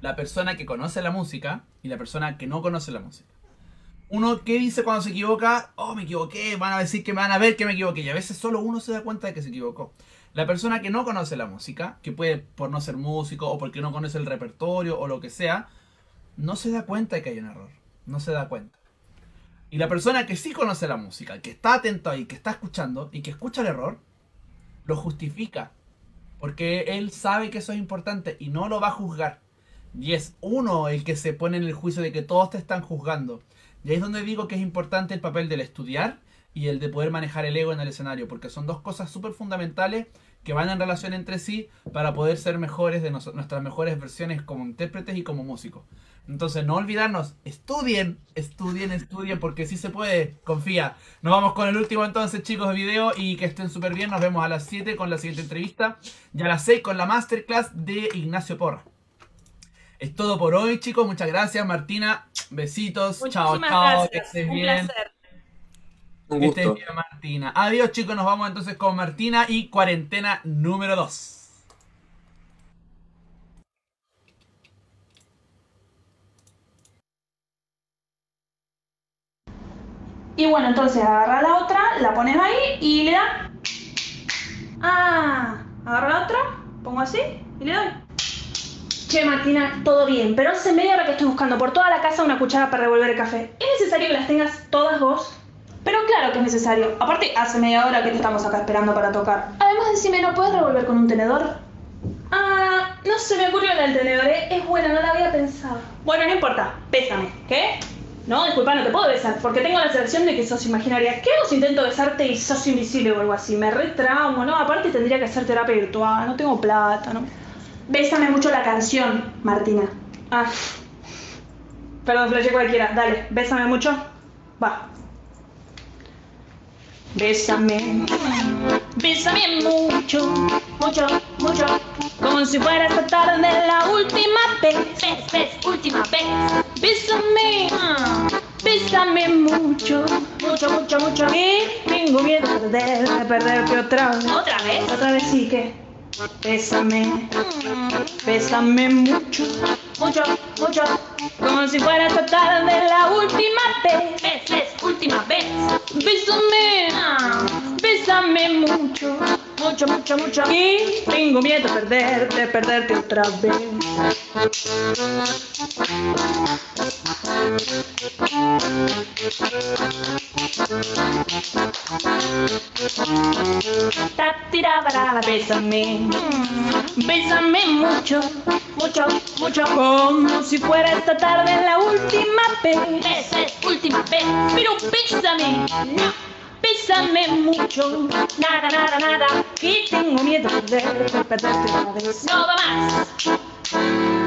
La persona que conoce la música y la persona que no conoce la música. Uno que dice cuando se equivoca, oh, me equivoqué, van a decir que me van a ver que me equivoqué. Y a veces solo uno se da cuenta de que se equivocó. La persona que no conoce la música, que puede por no ser músico o porque no conoce el repertorio o lo que sea, no se da cuenta de que hay un error. No se da cuenta. Y la persona que sí conoce la música, que está atento ahí, que está escuchando y que escucha el error, lo justifica. Porque él sabe que eso es importante y no lo va a juzgar. Y es uno el que se pone en el juicio de que todos te están juzgando. Y ahí es donde digo que es importante el papel del estudiar y el de poder manejar el ego en el escenario, porque son dos cosas súper fundamentales que van en relación entre sí para poder ser mejores de nuestras mejores versiones como intérpretes y como músicos. Entonces, no olvidarnos, estudien, estudien, estudien, porque sí se puede, confía. Nos vamos con el último entonces, chicos, de video y que estén súper bien. Nos vemos a las 7 con la siguiente entrevista y a las 6 con la masterclass de Ignacio Porra. Es todo por hoy, chicos. Muchas gracias, Martina. Besitos. chao, Muchísimas chao. Que estés Un bien. placer. Un Que estés gusto. bien, Martina. Adiós, chicos. Nos vamos entonces con Martina y cuarentena número 2. Y bueno, entonces agarra la otra, la pones ahí y le da. Ah, agarra la otra, pongo así y le doy. Che, Martina, todo bien, pero hace media hora que estoy buscando por toda la casa una cuchara para revolver el café. ¿Es necesario que las tengas todas vos? Pero claro que es necesario. Aparte, hace media hora que te estamos acá esperando para tocar. Además, decime, ¿no puedes revolver con un tenedor? Ah, no se me ocurrió del tenedor, ¿eh? Es buena, no la había pensado. Bueno, no importa, bésame. ¿Qué? No, disculpa, no te puedo besar, porque tengo la sensación de que sos imaginaria. ¿Qué hago si intento besarte y sos invisible o algo así? Me retraumo, ¿no? Aparte tendría que hacer terapia virtual, no tengo plata, ¿no? Bésame mucho la canción, Martina. Ah. Perdón, flashé cualquiera. Dale, bésame mucho. Va. Bésame. Bésame mucho, mucho, mucho. Como si fuera esta tarde la última vez. Vez, vez, última vez. Bésame. ah, Bésame mucho, mucho, mucho, mucho. Y tengo miedo de perder, de perderte otra vez. ¿Otra vez? Otra vez sí que. Bésame. Bésame mucho, mucho, mucho. Como si fuera esta tarde la última vez. Última vez. Bésame. Bésame mucho, mucho, mucho, mucho. Y tengo miedo de perderte, perderte otra vez. Ta, tira, bara, bara. Bésame, bésame mucho, mucho, mucho. Como si fuera esta tarde la última vez. Vez, vez, última vez. Pero bésame, no. Bésame mucho, nada, nada, nada. Que tengo miedo de perderte. No va más.